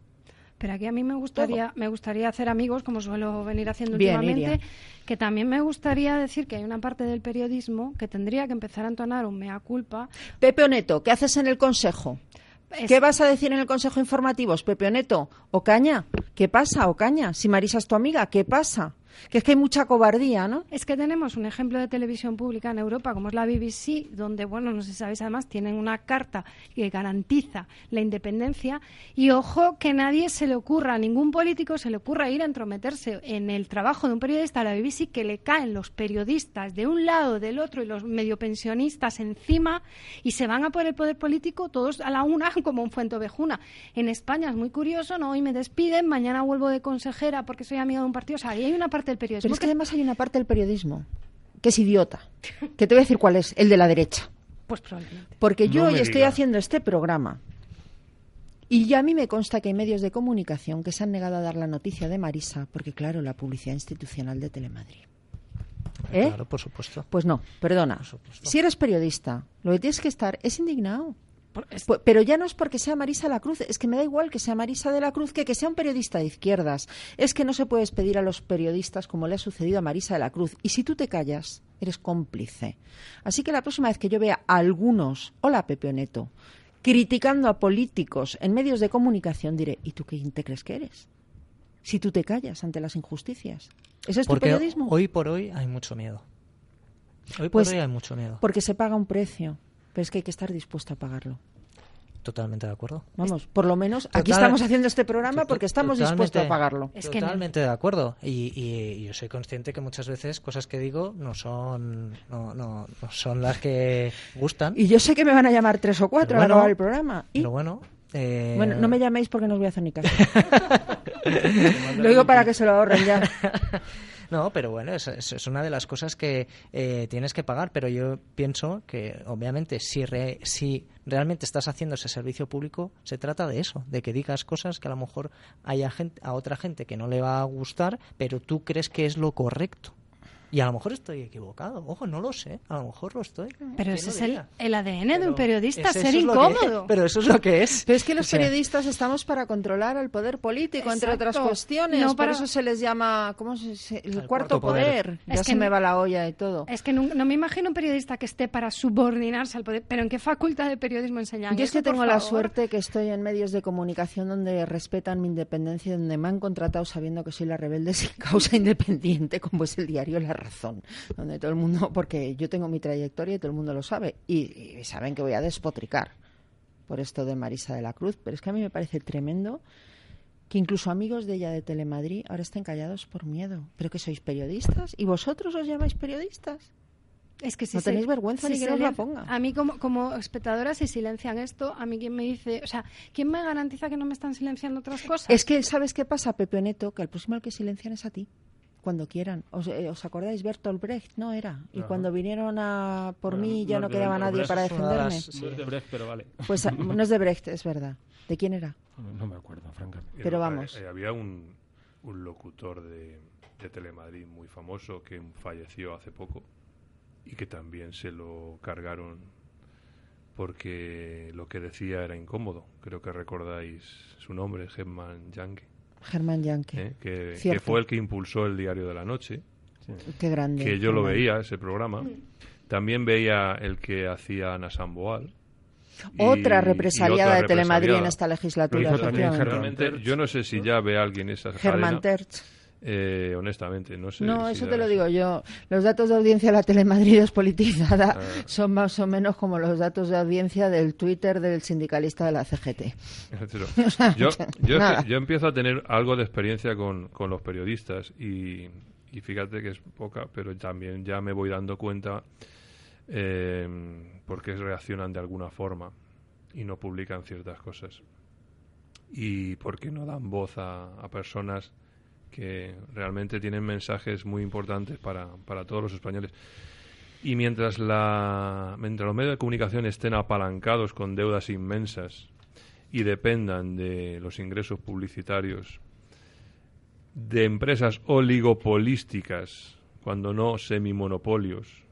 Pero aquí a mí me gustaría, me gustaría hacer amigos, como suelo venir haciendo últimamente, que también me gustaría decir que hay una parte del periodismo que tendría que empezar a entonar un mea culpa. Pepe Oneto, ¿qué haces en el Consejo? ¿Qué vas a decir en el Consejo Informativo, Pepe Oneto? Ocaña, ¿qué pasa, Ocaña? Si Marisa es tu amiga, ¿qué pasa? Que es que hay mucha cobardía, ¿no? Es que tenemos un ejemplo de televisión pública en Europa, como es la BBC, donde, bueno, no sé si sabéis, además tienen una carta que garantiza la independencia. Y ojo que nadie se le ocurra, a ningún político se le ocurra ir a entrometerse en el trabajo de un periodista a la BBC, que le caen los periodistas de un lado, del otro y los medio pensionistas encima y se van a por el poder político todos a la una [laughs] como un fuente ovejuna. En España es muy curioso, ¿no? Hoy me despiden, mañana vuelvo de consejera porque soy amiga de un partido. O sea, hay una del periodismo. Pero es que además hay una parte del periodismo que es idiota. Que te voy a decir cuál es, el de la derecha. Pues probablemente. Porque yo No hoy me estoy diga. haciendo este programa y ya a mí me consta que hay medios de comunicación que se han negado a dar la noticia de Marisa porque, claro, la publicidad institucional de Telemadrid. ¿Eh? Claro, por supuesto. Pues no, perdona. Si eres periodista, lo que tienes que estar es indignado. Pero ya no es porque sea Marisa de la Cruz, es que me da igual que sea Marisa de la Cruz que que sea un periodista de izquierdas. Es que no se puede despedir a los periodistas como le ha sucedido a Marisa de la Cruz. Y si tú te callas, eres cómplice. Así que la próxima vez que yo vea a algunos, hola Pepe Neto, criticando a políticos en medios de comunicación, diré, ¿y tú qué te crees que eres? Si tú te callas ante las injusticias. ¿Ese es tu Porque periodismo? hoy por hoy hay mucho miedo. Hoy Pues- por hoy hay mucho miedo. Porque se paga un precio, pero es que hay que estar dispuesto a pagarlo. Totalmente de acuerdo. Vamos, por lo menos aquí estamos haciendo este programa to- porque estamos dispuestos a pagarlo. Es que Totalmente de acuerdo. Y, y yo soy consciente que muchas veces cosas que digo no son no, no, no son las que gustan. Y yo sé que me van a llamar tres o cuatro bueno, acabar el programa. Y, Pero bueno, eh, bueno, no me llaméis porque no os voy a hacer ni caso. [laughs] lo digo para que se lo ahorren ya. [laughs] No, pero bueno, es, es- una de las cosas que eh, tienes que pagar, pero yo pienso que obviamente si, re- si realmente estás haciendo ese servicio público, se trata de eso, de que digas cosas que a lo mejor haya a otra gente que no le va a gustar, pero tú crees que es lo correcto. Y a lo mejor estoy equivocado, ojo, no lo sé, a lo mejor lo estoy. Pero ¿quién ese es el, el ADN de Pero un periodista, es- ser es incómodo. [laughs] pero eso es lo que es. Pero es que los O sea, periodistas estamos para controlar al poder político, entre Exacto. otras cuestiones. No Por para- eso se les llama, ¿cómo se dice? El, El cuarto, cuarto poder. poder. Ya Es se que me va la olla y todo. Es que no, no me imagino un periodista que esté para subordinarse al poder. ¿Pero en qué facultad de periodismo enseñan Yo es que por tengo la favor? suerte que estoy en medios de comunicación donde respetan mi independencia, y donde me han contratado sabiendo que soy la rebelde [laughs] sin causa independiente, como es el diario La Razón, donde todo el mundo, [laughs] porque yo tengo mi trayectoria y todo el mundo lo sabe, y, y saben que voy a despotricar por esto de Marisa de la Cruz, pero es que a mí me parece tremendo que incluso amigos de ella de Telemadrid ahora estén callados por miedo. ¿Pero que sois periodistas? ¿Y vosotros os llamáis periodistas? Es que si No se- tenéis vergüenza si ni que se nos la ponga. A mí como, como espectadora, si silencian esto, a mí quién me dice, o sea, ¿quién me garantiza que no me están silenciando otras cosas? Es que, ¿sabes qué pasa, Pepe Neto? Que al próximo al que silencian es a ti. Cuando quieran. ¿Os, eh, ¿os acordáis? Bertolt Brecht, ¿no era? Y Ajá. cuando vinieron a por Bueno, mí ya no quedaba nadie Brecht, para defenderme. las- No es de Brecht, pero vale. Pues ah, no es de Brecht, es verdad. ¿De quién era? No, no me acuerdo, francamente. Pero Eh, vamos. eh, había un, un locutor de, de Telemadrid muy famoso que falleció hace poco y que también se lo cargaron porque lo que decía era incómodo. Creo que recordáis su nombre, Germán Yanke, Germán Yankee. ¿eh? que, que fue el que impulsó el Diario de la Noche, Qué grande. que yo lo veía, ese programa. También veía el que hacía Ana Samboal. Otra represaliada otra de Telemadrid en esta legislatura. Lo hizo también efectivamente. Germán Realmente, yo no sé si ya ve a alguien esa Germán cadena. Terch. Eh, honestamente, no sé. No, si eso te lo eso. digo yo. Los datos de audiencia de la Telemadrid despolitizada Ah. son más o menos como los datos de audiencia del Twitter del sindicalista de la CGT. [laughs] [laughs] Yo, yo empiezo a tener algo de experiencia con, con los periodistas y, y fíjate que es poca, pero también ya me voy dando cuenta eh, por qué reaccionan de alguna forma y no publican ciertas cosas. Y por qué no dan voz a, a personas que realmente tienen mensajes muy importantes para, para todos los españoles. Y mientras, la, mientras los medios de comunicación estén apalancados con deudas inmensas y dependan de los ingresos publicitarios de empresas oligopolísticas, cuando no semimonopolios,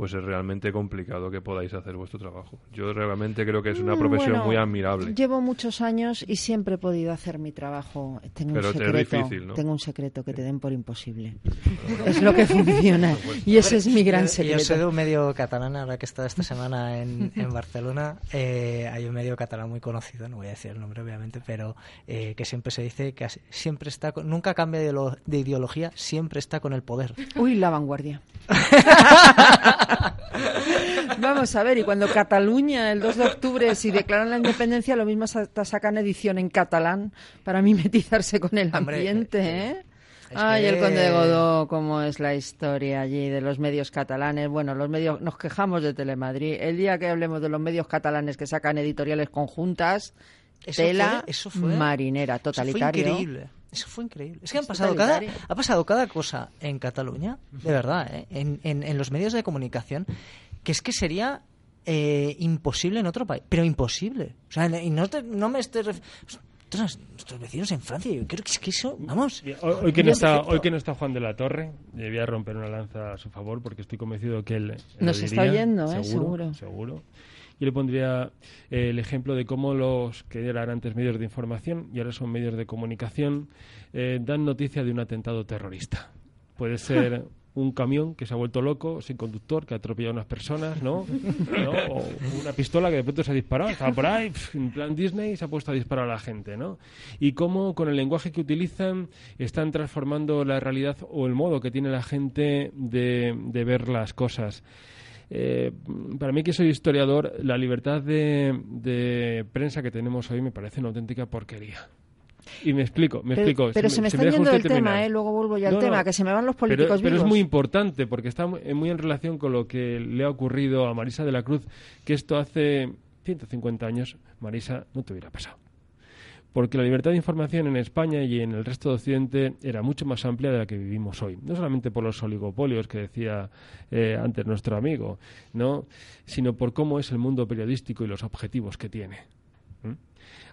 pues es realmente complicado que podáis hacer vuestro trabajo. Yo realmente creo que es una profesión muy admirable. Llevo muchos años y siempre he podido hacer mi trabajo. Tengo un secreto, tengo un secreto que te den por imposible. es lo que funciona [laughs] y ese es mi gran secreto. Yo soy de un medio catalán, ahora que he estado esta semana en, Barcelona, eh, hay un medio catalán muy conocido, no voy a decir el nombre obviamente, pero eh, que siempre se dice que siempre está, nunca cambia de ideología, siempre está con el poder. Uy, la vanguardia. [laughs] [laughs] Vamos a ver, y cuando Cataluña, el 2 de octubre, si declaran la independencia, lo mismo hasta sacan edición en catalán para mimetizarse con el ambiente, ¿eh? Ay, el conde de Godó, cómo es la historia allí de los medios catalanes. Bueno, los medios, nos quejamos de Telemadrid. El día que hablemos de los medios catalanes que sacan editoriales conjuntas, tela marinera, totalitario. Eso fue increíble. Eso fue increíble. Es que han pasado cada, ha pasado cada cosa en Cataluña, de verdad, ¿eh? en, en, los medios de comunicación, que es que sería eh, imposible en otro país. Pero imposible. O sea, y no, no me estoy nuestros vecinos en Francia. Yo creo que es que eso, vamos. Hoy, que, no está, hoy que no está Juan de la Torre, debía romper una lanza a su favor porque estoy convencido que él. Nos está oyendo, ¿eh? seguro. Seguro. Yo le pondría eh, el ejemplo de cómo los que eran antes medios de información y ahora son medios de comunicación eh, dan noticia de un atentado terrorista. Puede ser un camión que se ha vuelto loco, sin conductor, que ha atropellado a unas personas, ¿no? O una pistola que de pronto se ha disparado, estaba por ahí, en plan Disney, y se ha puesto a disparar a la gente, ¿no? Y cómo con el lenguaje que utilizan están transformando la realidad o el modo que tiene la gente de, de ver las cosas. Eh, para mí que soy historiador, la libertad de, de prensa que tenemos hoy me parece una auténtica porquería. Y me explico, me explico. Pero se, me está yendo el tema, ¿eh? luego vuelvo ya al tema, que se me van los políticos pero, es muy importante porque está muy en relación con lo que le ha ocurrido a Marisa de la Cruz, que esto hace 150 años, Marisa, no te hubiera pasado. Porque la libertad de información en España y en el resto de Occidente era mucho más amplia de la que vivimos hoy. No solamente por los oligopolios que decía eh, antes nuestro amigo, ¿no? sino por cómo es el mundo periodístico y los objetivos que tiene.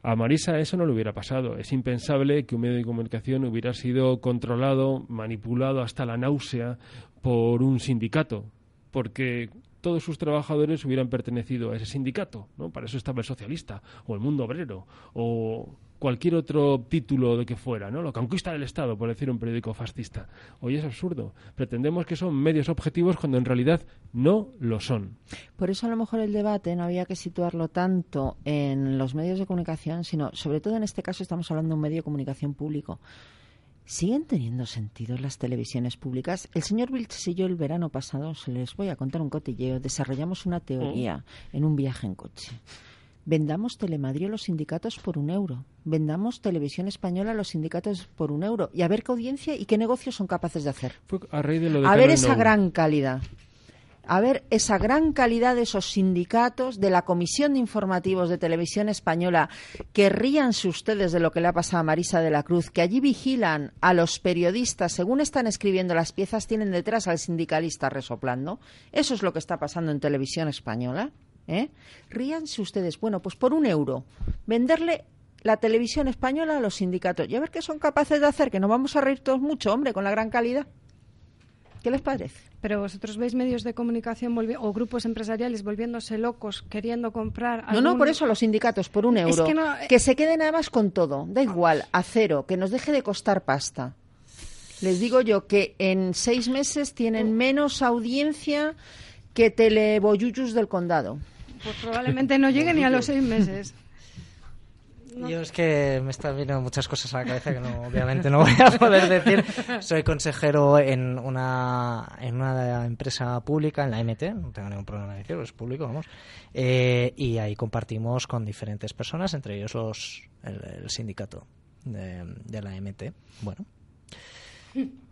A Marisa eso no le hubiera pasado. Es impensable que un medio de comunicación hubiera sido controlado, manipulado hasta la náusea por un sindicato, porque todos sus trabajadores hubieran pertenecido a ese sindicato, ¿no? Para eso estaba el socialista o el mundo obrero o cualquier otro título de que fuera, ¿no? La conquista del Estado, por decir un periódico fascista. Hoy es absurdo. Pretendemos que son medios objetivos cuando en realidad no lo son. Por eso a lo mejor el debate no había que situarlo tanto en los medios de comunicación, sino sobre todo en este caso estamos hablando de un medio de comunicación público. ¿Siguen teniendo sentido las televisiones públicas? El señor Vilches y yo el verano pasado, se les voy a contar un cotilleo, desarrollamos una teoría mm. en un viaje en coche. Vendamos Telemadrid a los sindicatos por un euro. Vendamos Televisión Española a los sindicatos por un euro. Y a ver qué audiencia y qué negocios son capaces de hacer. a, de a ver esa gran calidad. A ver esa gran calidad de esos sindicatos, de la Comisión de Informativos de Televisión Española, que ríanse ustedes de lo que le ha pasado a Marisa de la Cruz, que allí vigilan a los periodistas, según están escribiendo las piezas, tienen detrás al sindicalista resoplando. Eso es lo que está pasando en Televisión Española. ¿Eh? Ríanse ustedes. Bueno, pues por un euro, venderle la televisión española a los sindicatos y a ver qué son capaces de hacer, que nos vamos a reír todos mucho, hombre, con la gran calidad. ¿Qué les parece? Pero vosotros veis medios de comunicación o grupos empresariales volviéndose locos, queriendo comprar. No, no, por eso los sindicatos, por un euro. Eh, que, se queden nada más con todo, da igual, a cero, que nos deje de costar pasta. Les digo yo que en seis meses tienen menos audiencia que teleboyuyus del condado. Pues probablemente no llegue ni a los seis meses. Yo es que me están viniendo muchas cosas a la cabeza que no, obviamente no voy a poder decir. Soy consejero en una, en una empresa pública, en la MT, no tengo ningún problema de decirlo, es público, vamos. Eh, y ahí compartimos con diferentes personas, entre ellos los, el, sindicato de, de la MT. Bueno. [laughs]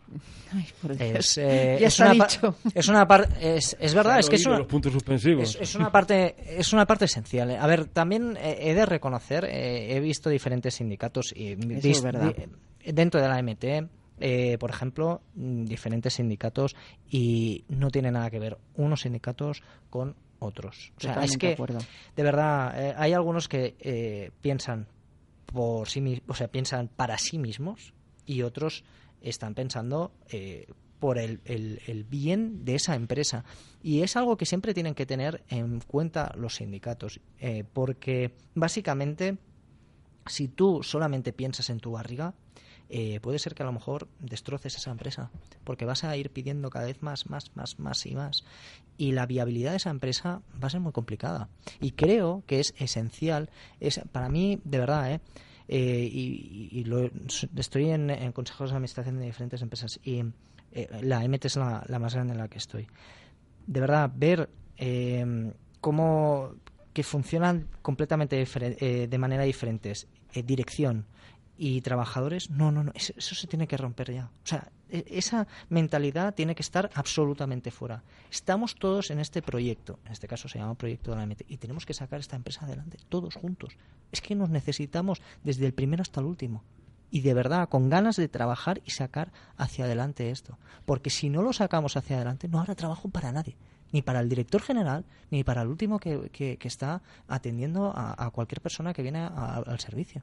Es, eh, es, una es una parte es, es, verdad es que es una, los puntos suspensivos. Es, una parte es una parte esencial. A ver también he de reconocer eh, he visto diferentes sindicatos y dentro de la MT eh, por ejemplo diferentes sindicatos y no tiene nada que ver unos sindicatos con otros. O sea es que de, verdad hay algunos que piensan por sí o sea piensan para sí mismos y otros están pensando eh, por el, bien de esa empresa. Y es algo que siempre tienen que tener en cuenta los sindicatos, eh, porque básicamente si tú solamente piensas en tu barriga, eh, puede ser que a lo mejor destroces esa empresa, porque vas a ir pidiendo cada vez más, más, más, más y más. Y la viabilidad de esa empresa va a ser muy complicada. Y creo que es esencial, es para mí, de verdad, ¿eh? Eh y, lo, estoy en, consejos de administración de diferentes empresas y eh, la MT es la, más grande en la que estoy. De verdad, ver cómo que funcionan completamente de manera diferentes, dirección, y trabajadores, no, no, no, eso, se tiene que romper ya. O sea, esa mentalidad tiene que estar absolutamente fuera. Estamos todos en este proyecto, en este caso se llama Proyecto de la MT, y tenemos que sacar esta empresa adelante, todos juntos. Es que nos necesitamos desde el primero hasta el último. Y de verdad, con ganas de trabajar y sacar hacia adelante esto. Porque si no lo sacamos hacia adelante, no habrá trabajo para nadie ni para el director general, ni para el último que, que, está atendiendo a, cualquier persona que viene al servicio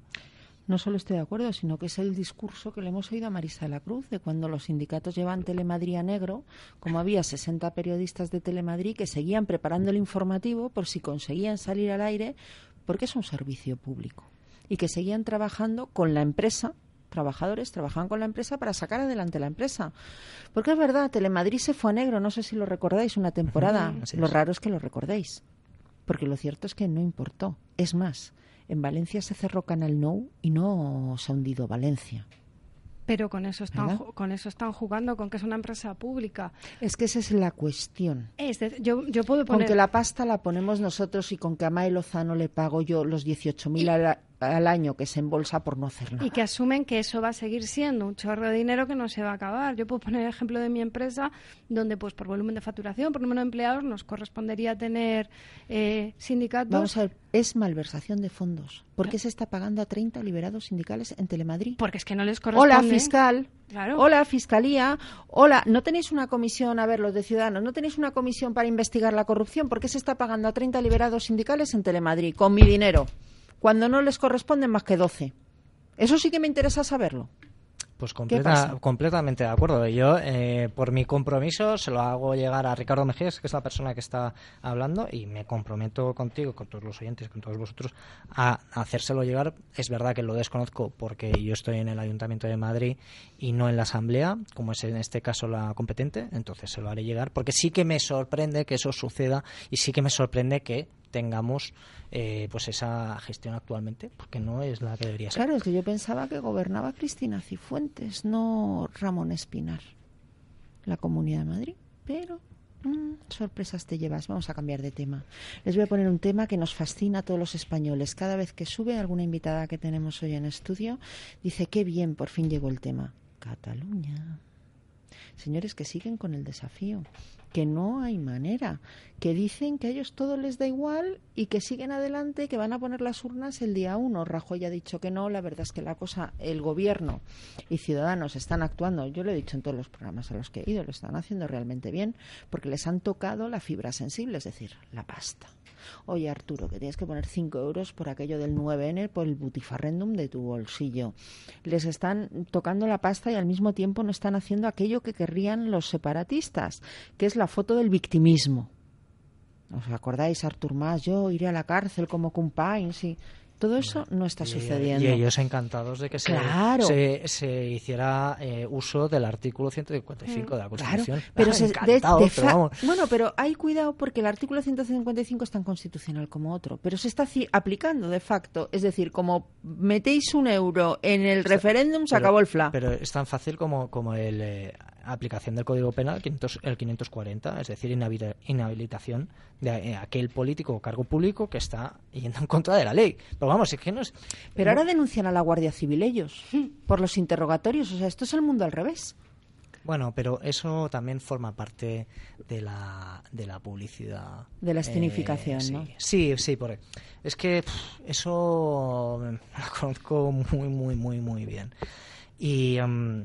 no solo estoy de acuerdo, sino que es el discurso que le hemos oído a Marisa de la Cruz, de cuando los sindicatos llevan Telemadrid a negro, como había 60 periodistas de Telemadrid que seguían preparando el informativo por si conseguían salir al aire, porque es un servicio público, y que seguían trabajando con la empresa trabajadores trabajaban con la empresa para sacar adelante la empresa. Porque es verdad, Telemadrid se fue a negro, no sé si lo recordáis, una temporada. lo raro es que lo recordéis. Porque lo cierto es que no importó. Es más, en Valencia se cerró Canal No y no se ha hundido Valencia. Pero con eso están con eso están jugando, con que es una empresa pública. Es que esa es la cuestión. yo, yo puedo poner... Con que la pasta la ponemos nosotros y con que a Mae Lozano le pago yo los 18.000 a al año que se embolsa por no hacer nada. Y que asumen que eso va a seguir siendo un chorro de dinero que no se va a acabar. Yo puedo poner el ejemplo de mi empresa, donde pues por volumen de facturación, por número de empleados, nos correspondería tener eh, sindicatos. Vamos a ver, es malversación de fondos. ¿Por qué se está pagando a 30 liberados sindicales en Telemadrid? Porque es que no les corresponde. Hola, fiscal. Hola, fiscalía. Hola, ¿no tenéis una comisión, a ver, los de Ciudadanos, ¿no tenéis una comisión para investigar la corrupción? ¿Por qué se está pagando a 30 liberados sindicales en Telemadrid? Con mi dinero cuando no les corresponden más que 12. Eso sí que me interesa saberlo. Pues completamente de acuerdo. Yo, eh, por mi compromiso, se lo hago llegar a Ricardo Mejías, que es la persona que está hablando, y me comprometo contigo, con todos los oyentes, con todos vosotros, a hacérselo llegar. Es verdad que lo desconozco porque yo estoy en el Ayuntamiento de Madrid y no en la Asamblea, como es en este caso la competente, entonces se lo haré llegar, porque sí que me sorprende que eso suceda y sí que me sorprende que tengamos eh, pues esa gestión actualmente, porque no es la que debería ser. Claro, es que yo pensaba que gobernaba Cristina Cifuentes, no Ramón Espinar, la Comunidad de Madrid, pero mm, sorpresas te llevas. Vamos a cambiar de tema. Les voy a poner un tema que nos fascina a todos los españoles. Cada vez que sube alguna invitada que tenemos hoy en estudio, dice, qué bien, por fin llegó el tema. Cataluña. Señores que siguen con el desafío que no hay manera, que dicen que a ellos todo les da igual y que siguen adelante, que van a poner las urnas el día uno. Rajoy ha dicho que no, la verdad es que la cosa, el gobierno y ciudadanos están actuando, yo lo he dicho en todos los programas a los que he ido, lo están haciendo realmente bien, porque les han tocado la fibra sensible, es decir, la pasta. Oye, Arturo, que tienes que poner 5 euros por aquello del 9N, por el butifarrendum de tu bolsillo. Les están tocando la pasta y al mismo tiempo no están haciendo aquello que querrían los separatistas, que es la foto del victimismo. ¿Os acordáis, Artur Mas? Yo iré a la cárcel como Cumpain, sí. Todo eso no está sucediendo. Y ellos encantados de que se, se, hiciera eh, uso del artículo 155 de la Constitución. pero, Bueno, pero hay cuidado porque el artículo 155 es tan constitucional como otro, pero se está aplicando de facto. Es decir, como metéis un euro en el referéndum, se acabó el FLA. Pero es tan fácil como, como el... Eh, aplicación del Código Penal, el 540, es decir, inhabilitación de eh, aquel político o cargo público que está yendo en contra de la ley. Pero vamos, es que no es... Pero ahora denuncian a la Guardia Civil ellos por los interrogatorios. O sea, esto es el mundo al revés. Bueno, pero eso también forma parte de la, de la publicidad. De la escenificación, sí, ¿no? Sí, sí, porque es que eso lo conozco muy, muy, muy, muy bien. Y... Mm,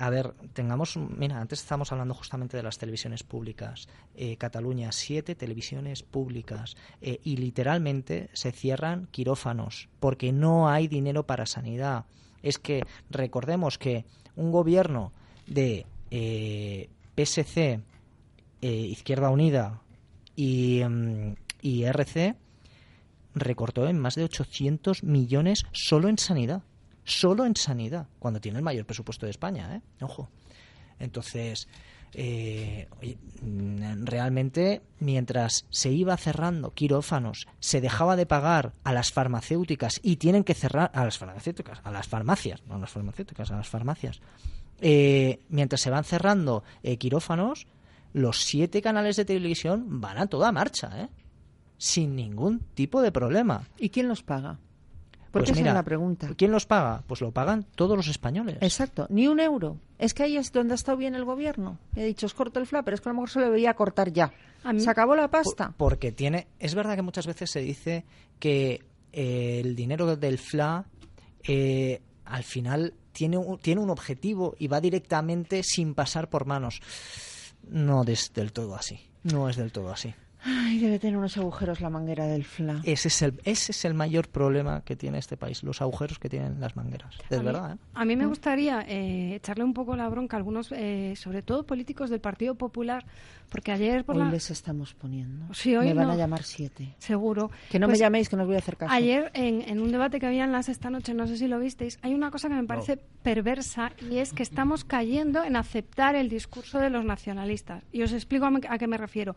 a ver, tengamos, mira, antes estábamos hablando justamente de las televisiones públicas. Eh, Cataluña, siete televisiones públicas eh, y literalmente se cierran quirófanos porque no hay dinero para sanidad. Es que recordemos que un gobierno de eh, PSC, eh, Izquierda Unida y, mm, y RC recortó en más de 800 millones solo en sanidad. Solo en sanidad, cuando tiene el mayor presupuesto de España, ¿eh? Ojo. Entonces, eh, mm, realmente, mientras se iba cerrando quirófanos, se dejaba de pagar a las farmacéuticas y tienen que cerrar a las farmacéuticas, a las farmacias, no a las farmacéuticas, a las farmacias. Eh, mientras se van cerrando eh, quirófanos, los siete canales de televisión van a toda marcha, sin ningún tipo de problema. ¿Y quién los paga? Porque Pues esa mira, es la pregunta. ¿Quién los paga? Pues lo pagan todos los españoles. Exacto, ni un euro. Es que ahí es donde ha estado bien el gobierno. He dicho, os corto el fla, pero es que a lo mejor se lo debería cortar ya. A mí- Se acabó la pasta. Por- Porque tiene. Es verdad que muchas veces se dice que eh, el dinero del FLA eh, al final tiene un, tiene un objetivo y va directamente sin pasar por manos. No es del todo así. No es del todo así. Ay, debe tener unos agujeros la manguera del fla. Ese es el, ese es el mayor problema que tiene este país, los agujeros que tienen las mangueras. Es a mí- verdad, ¿eh? A mí me gustaría eh, echarle un poco la bronca a algunos, eh, sobre todo políticos del Partido Popular, porque ayer por Hoy la... les estamos poniendo. Sí, hoy Me van no. a llamar siete. Seguro. Que no Pues, me llaméis, que no os voy a hacer caso. Ayer, en, en un debate que había en las esta noche, no sé si lo visteis, hay una cosa que me parece perversa y es que estamos cayendo en aceptar el discurso de los nacionalistas. Y os explico a, a qué me refiero.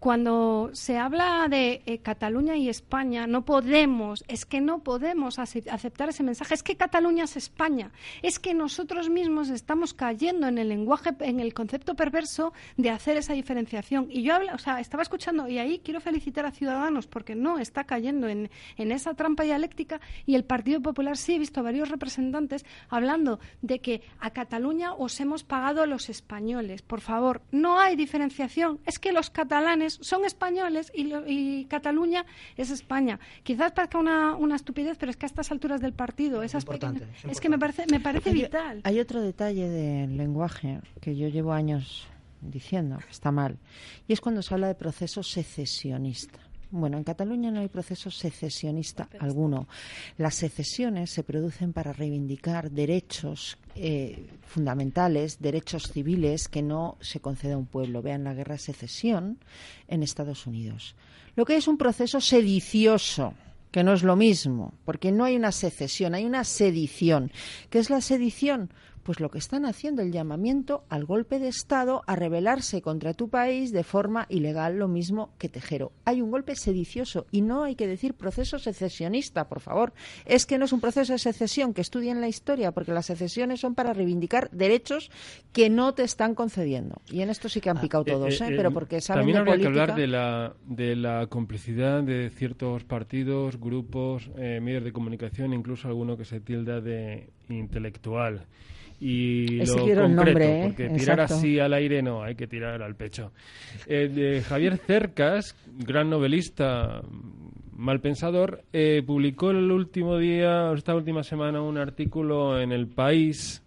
Cuando se habla de eh, Cataluña y España, no podemos, es que no podemos ace- aceptar ese mensaje. Es que Cataluña es España. Es que nosotros mismos estamos cayendo en el lenguaje, en el concepto perverso de hacer esa diferenciación. Y yo habla, o sea, estaba escuchando, y ahí quiero felicitar a Ciudadanos porque no está cayendo en, en esa trampa dialéctica. Y el Partido Popular sí he visto a varios representantes hablando de que a Cataluña os hemos pagado los españoles. Por favor, no hay diferenciación. Es que los catalanes son españoles y, lo- y Cataluña es España. Quizás parezca una, una estupidez, pero es que a estas alturas del partido, esas importante, pequeñas- es es que me parece, me parece Hay- vital. Hay otro detalle del lenguaje que yo llevo años diciendo que está mal, y es cuando se habla de proceso secesionista. Bueno, en Cataluña no hay proceso secesionista alguno. Las secesiones se producen para reivindicar derechos eh, fundamentales, derechos civiles que no se concede a un pueblo. Vean la guerra de secesión en Estados Unidos. Lo que es un proceso sedicioso, que no es lo mismo, porque no hay una secesión, hay una sedición. ¿Qué es la sedición? Pues lo que están haciendo el llamamiento al golpe de Estado a rebelarse contra tu país de forma ilegal, lo mismo que Tejero. Hay un golpe sedicioso y no hay que decir proceso secesionista, por favor. Es que no es un proceso de secesión, que estudien la historia, porque las secesiones son para reivindicar derechos que no te están concediendo. Y en esto sí que han picado todos, Eh, ¿eh? eh, pero porque saben También de habría política. que hablar de la, de la complicidad de ciertos partidos, grupos, eh, medios de comunicación, incluso alguno que se tilda de intelectual. Y lo concreto, nombre, ¿eh? porque tirar así al aire no, hay que tirar al pecho. Eh, de Javier Cercas, gran novelista, mal pensador, eh, publicó el último día, esta última semana, un artículo en El País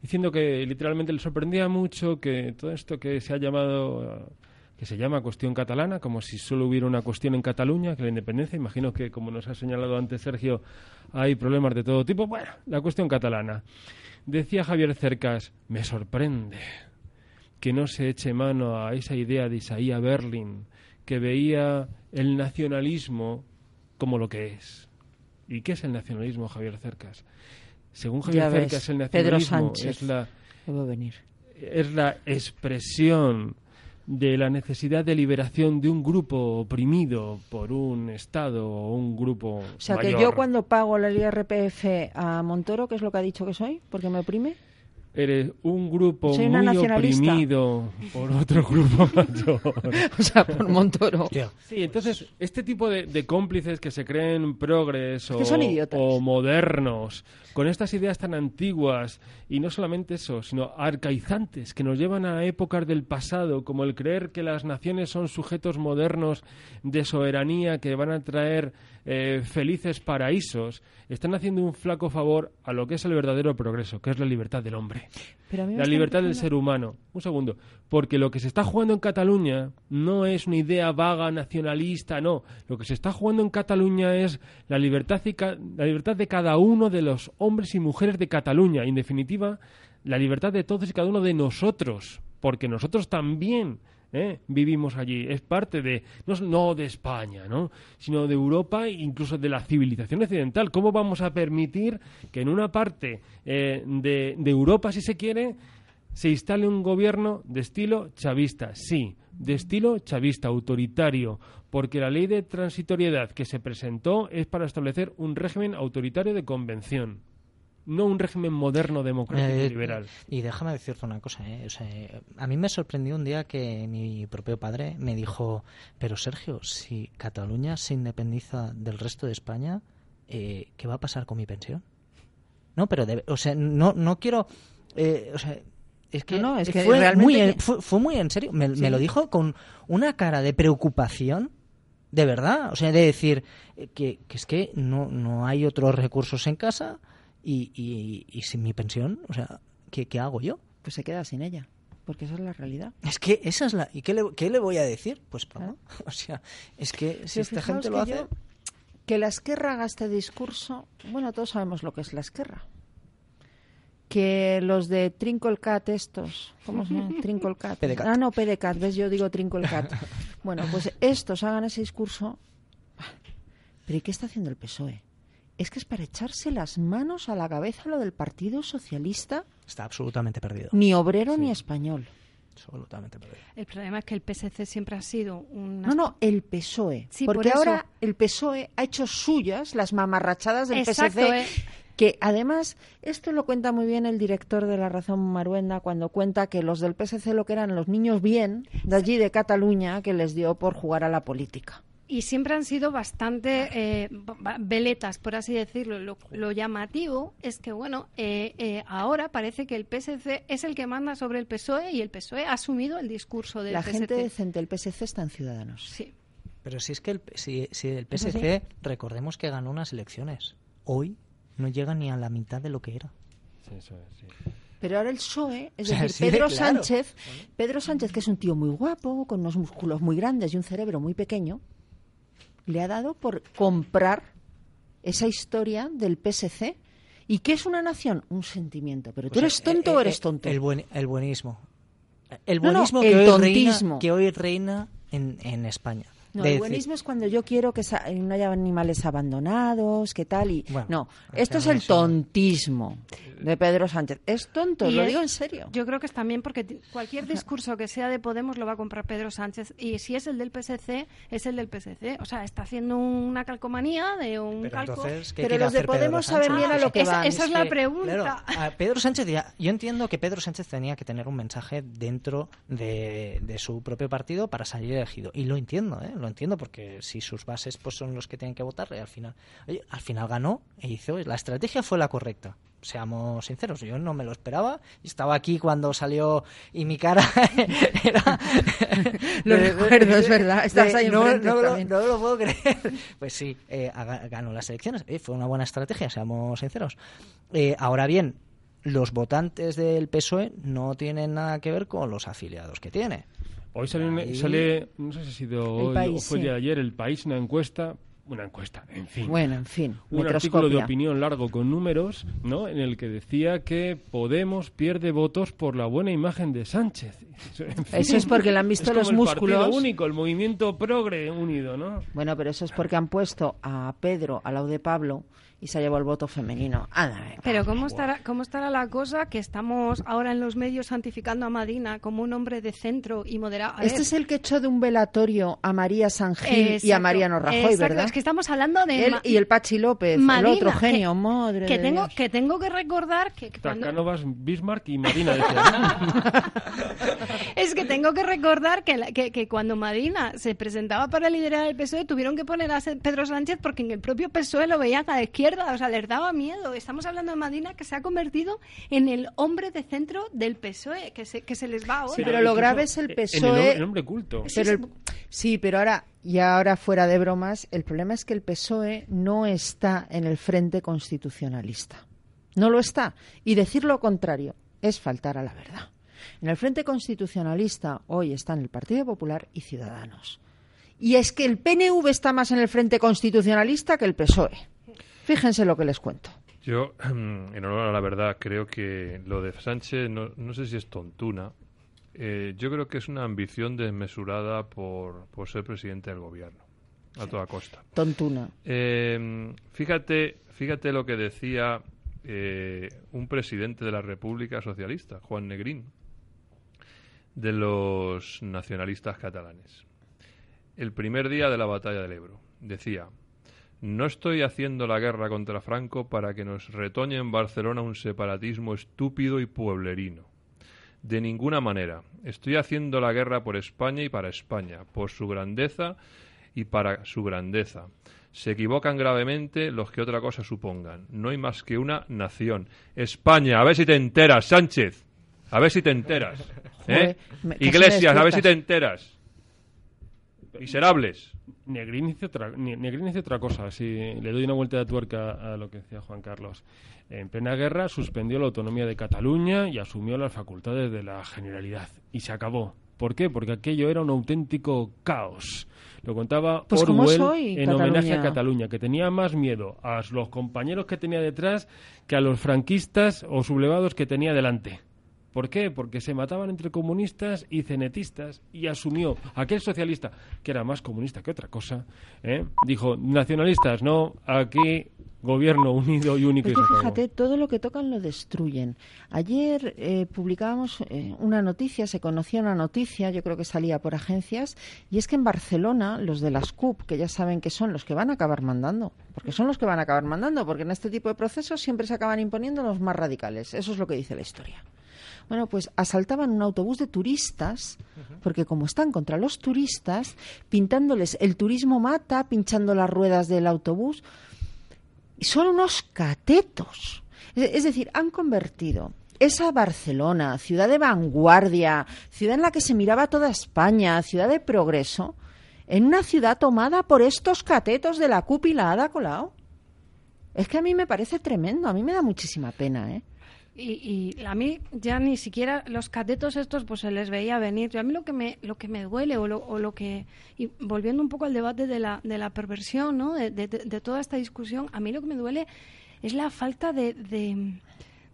diciendo que literalmente le sorprendía mucho que todo esto que se ha llamado que se llama cuestión catalana, como si solo hubiera una cuestión en Cataluña, que la independencia, imagino que como nos ha señalado antes Sergio, hay problemas de todo tipo, bueno, la cuestión catalana. Decía Javier Cercas, me sorprende que no se eche mano a esa idea de Isaías Berlin, que veía el nacionalismo como lo que es. ¿Y qué es el nacionalismo, Javier Cercas? Según Javier Ya ves, Cercas, el Pedro nacionalismo Sánchez. es la venir. es la expresión de la necesidad de liberación de un grupo oprimido por un Estado o un grupo O sea, que yo cuando pago el IRPF a Montoro, ¿qué es lo que ha dicho que soy? ¿Porque me oprime? Eres un grupo muy oprimido por otro grupo [laughs] mayor. O sea, por Montoro. Sí, entonces, este tipo de, de cómplices que se creen progres o, que son idiotas. o modernos, con estas ideas tan antiguas, y no solamente eso, sino arcaizantes, que nos llevan a épocas del pasado, como el creer que las naciones son sujetos modernos de soberanía que van a traer eh, felices paraísos, están haciendo un flaco favor a lo que es el verdadero progreso, que es la libertad del hombre La libertad del ser humano. Un segundo. Porque lo que se está jugando en Cataluña no es una idea vaga nacionalista, no. Lo que se está jugando en Cataluña es la libertad, y ca- la libertad de cada uno de los hombres y mujeres de Cataluña. En definitiva, la libertad de todos y cada uno de nosotros, porque nosotros también ¿eh? vivimos allí. Es parte de, no, no de España, ¿no? sino de Europa e incluso de la civilización occidental. ¿Cómo vamos a permitir que en una parte eh, de, de Europa, si se quiere, se instale un gobierno de estilo chavista? Sí, de estilo chavista, autoritario, porque la ley de transitoriedad que se presentó es para establecer un régimen autoritario de convención no un régimen moderno, democrático y Eh, liberal. Y déjame decirte una cosa, ¿eh? O sea, a mí me sorprendió un día que mi propio padre me dijo, pero Sergio, si Cataluña se independiza del resto de España, eh, ¿qué va a pasar con mi pensión? No, pero, de- o sea, no, no quiero, eh, o sea, es que, No, no, es que fue, realmente muy, que- en- fue, fue muy en serio, me, me lo dijo con una cara de preocupación. De verdad, o sea, de decir eh, que, que es que no, no hay otros recursos en casa y, y, y sin mi pensión, o sea, ¿qué, qué hago yo? Pues se queda sin ella, porque esa es la realidad. Es que esa es la... ¿Y qué le, qué le voy a decir? Pues broma. [laughs] O sea, es que si esta gente lo hace... yo- que la Esquerra haga este discurso, bueno, todos sabemos lo que es la Esquerra. Que los de Trincolcat estos, ¿cómo se llama? [laughs] Trincolcat. Ah, no, PDCAT, ves, yo digo Trincolcat. [laughs] Bueno, pues estos hagan ese discurso. Pero ¿y qué está haciendo el PSOE? Es que es para echarse las manos a la cabeza lo del Partido Socialista, Está absolutamente perdido. ni obrero ni español. Absolutamente perdido. El problema es que el PSC siempre ha sido una... No, no, el PSOE. Sí, porque por eso. ahora el PSOE ha hecho suyas las mamarrachadas del Exacto, PSC. eh. Que además, esto lo cuenta muy bien el director de La Razón Maruenda cuando cuenta que los del PSC lo que eran los niños bien, de allí de Cataluña, que les dio por jugar a la política. Y siempre han sido bastante eh, veletas, por así decirlo. Lo, lo llamativo es que, bueno, eh, eh, ahora parece que el PSC es el que manda sobre el PSOE y el PSOE ha asumido el discurso del la PSC. gente decente del PSC está en Ciudadanos. Sí. Pero si es que el, si, si el. PSC, recordemos que ganó unas elecciones. Hoy no llega ni a la mitad de lo que era. Sí, eso es, sí. Pero ahora el PSOE, es [laughs] O sea, decir, sí Pedro claro. Sánchez, Pedro Sánchez, que es un tío muy guapo, con unos músculos muy grandes y un cerebro muy pequeño, le ha dado por comprar esa historia del PSC. ¿Y qué es una nación? Un sentimiento. ¿Pero tú eres tonto eh, o eh, eres tonto? El, buen- el buenismo. El No, no, buenismo el que, hoy tontismo. reina, que hoy reina en, en España. No, De el decir- buenismo es cuando yo quiero que sa- no haya animales abandonados, que tal y Bueno, no, es esto es el tontismo de Pedro Sánchez. Es tonto, Y lo es- digo en serio. Yo creo que es también porque cualquier discurso que sea de Podemos lo va a comprar Pedro Sánchez. Y si es el del PSC, es el del PSC. O sea, está haciendo una calcomanía de un Pero calco. entonces, ¿qué Pero los de Podemos saben bien a lo que esa, van. esa es la que, pregunta. claro, a Pedro Sánchez, ya- yo entiendo que Pedro Sánchez tenía que tener un mensaje dentro de, de su propio partido para salir elegido. Y lo entiendo, ¿eh? Lo entiendo, porque si sus bases pues son los que tienen que votar, y al final, oye, al final ganó e hizo, la estrategia fue la correcta. Seamos sinceros, yo no me lo esperaba. Estaba aquí cuando salió y mi cara [laughs] era. [laughs] Lo recuerdo, es verdad, estás ahí no, lo- también. no lo puedo creer. [laughs] Pues sí, eh, ganó las elecciones. Eh, fue una buena estrategia, seamos sinceros. Eh, ahora bien, los votantes del PSOE no tienen nada que ver con los afiliados que tiene. Hoy sale, una- sale, no sé si ha sido hoy País, o fue sí. de ayer, el país, una encuesta, una encuesta, en fin. Bueno, en fin, un artículo de opinión largo con números, ¿no? En el que decía que Podemos pierde votos por la buena imagen de Sánchez. [laughs] En fin, Eso es porque le han visto es los músculos. único, el movimiento progre unido, ¿no? Bueno, pero eso es porque han puesto a Pedro al lado de Pablo y se ha llevado el voto femenino. Anda, venga. Pero ¿cómo estará, ¿cómo estará la cosa que estamos ahora en los medios santificando a Madina como un hombre de centro y moderado? A Este ver, es el que echó de un velatorio a María Sangil y a exacto, Mariano Rajoy, exacto, ¿verdad? Es que estamos hablando de... Él y el Pachi López, Madina, el otro que- genio, madre que de tengo Dios. que tengo que recordar que que cuando, Bismarck y Marina decía. [laughs] es que tengo que recordar que, la- que, que cuando Madina se presentaba para liderar el PSOE tuvieron que poner a Pedro Sánchez porque en el propio PSOE lo veían a la izquierda, o sea, les daba miedo. Estamos hablando de Madina que se ha convertido en el hombre de centro del PSOE, que se, que se les va ahora. Sí, pero lo grave es el en el PSOE. el hombre culto. Pero el- sí, pero ahora, y ahora fuera de bromas, el problema es que el PSOE no está en el frente constitucionalista. No lo está. Y decir lo contrario es faltar a la verdad. En el frente constitucionalista hoy están el Partido Popular y Ciudadanos. Y es que el PNV está más en el frente constitucionalista que el PSOE. Fíjense lo que les cuento. Yo, [clears throat] en honor a la verdad, creo que lo de Sánchez, no, no sé si es tontuna, eh, yo creo que es una ambición desmesurada por, por ser presidente del gobierno, a toda costa. Tontuna. Eh, fíjate, fíjate lo que decía eh, un presidente de la República Socialista, Juan Negrín, de los nacionalistas catalanes. El primer día de la batalla del Ebro, decía, no estoy haciendo la guerra contra Franco para que nos retoñe en Barcelona un separatismo estúpido y pueblerino. De ninguna manera. Estoy haciendo la guerra por España y para España, por su grandeza y para su grandeza. Se equivocan gravemente los que otra cosa supongan. No hay más que una nación. España, a ver si te enteras, Sánchez. A ver si te enteras. ¿eh? Iglesias, a ver si te enteras. Miserables. Negrín dice otra, Negrín otra cosa, si le doy una vuelta de tuerca a lo que decía Juan Carlos. En plena guerra suspendió la autonomía de Cataluña y asumió las facultades de la Generalidad. Y se acabó. ¿Por qué? Porque aquello era un auténtico caos. Lo contaba pues Orwell en homenaje a Cataluña, que tenía más miedo a los compañeros que tenía detrás que a los franquistas o sublevados que tenía delante. ¿Por qué? Porque se mataban entre comunistas y cenetistas y asumió aquel socialista, que era más comunista que otra cosa, ¿eh? dijo, nacionalistas, no, aquí gobierno unido y único. Es que fíjate, todo lo que tocan lo destruyen. Ayer eh, publicábamos eh, una noticia, se conocía una noticia, yo creo que salía por agencias, y es que en Barcelona los de las CUP, que ya saben que son los que van a acabar mandando, porque son los que van a acabar mandando, porque en este tipo de procesos siempre se acaban imponiendo los más radicales. Eso es lo que dice la historia. Bueno, pues asaltaban un autobús de turistas, porque como están contra los turistas, pintándoles el turismo mata, pinchando las ruedas del autobús, son unos catetos. Es decir, han convertido esa Barcelona, ciudad de vanguardia, ciudad en la que se miraba toda España, ciudad de progreso, en una ciudad tomada por estos catetos de la cúpula Ada Colau. Es que a mí me parece tremendo, a mí me da muchísima pena, ¿eh? Y, a mí ya ni siquiera los catetos estos pues se les veía venir. a mí lo que me lo que me duele o lo, o lo que y volviendo un poco al debate de la, de la perversión, ¿no? De, de, toda esta discusión, a mí lo que me duele es la falta de,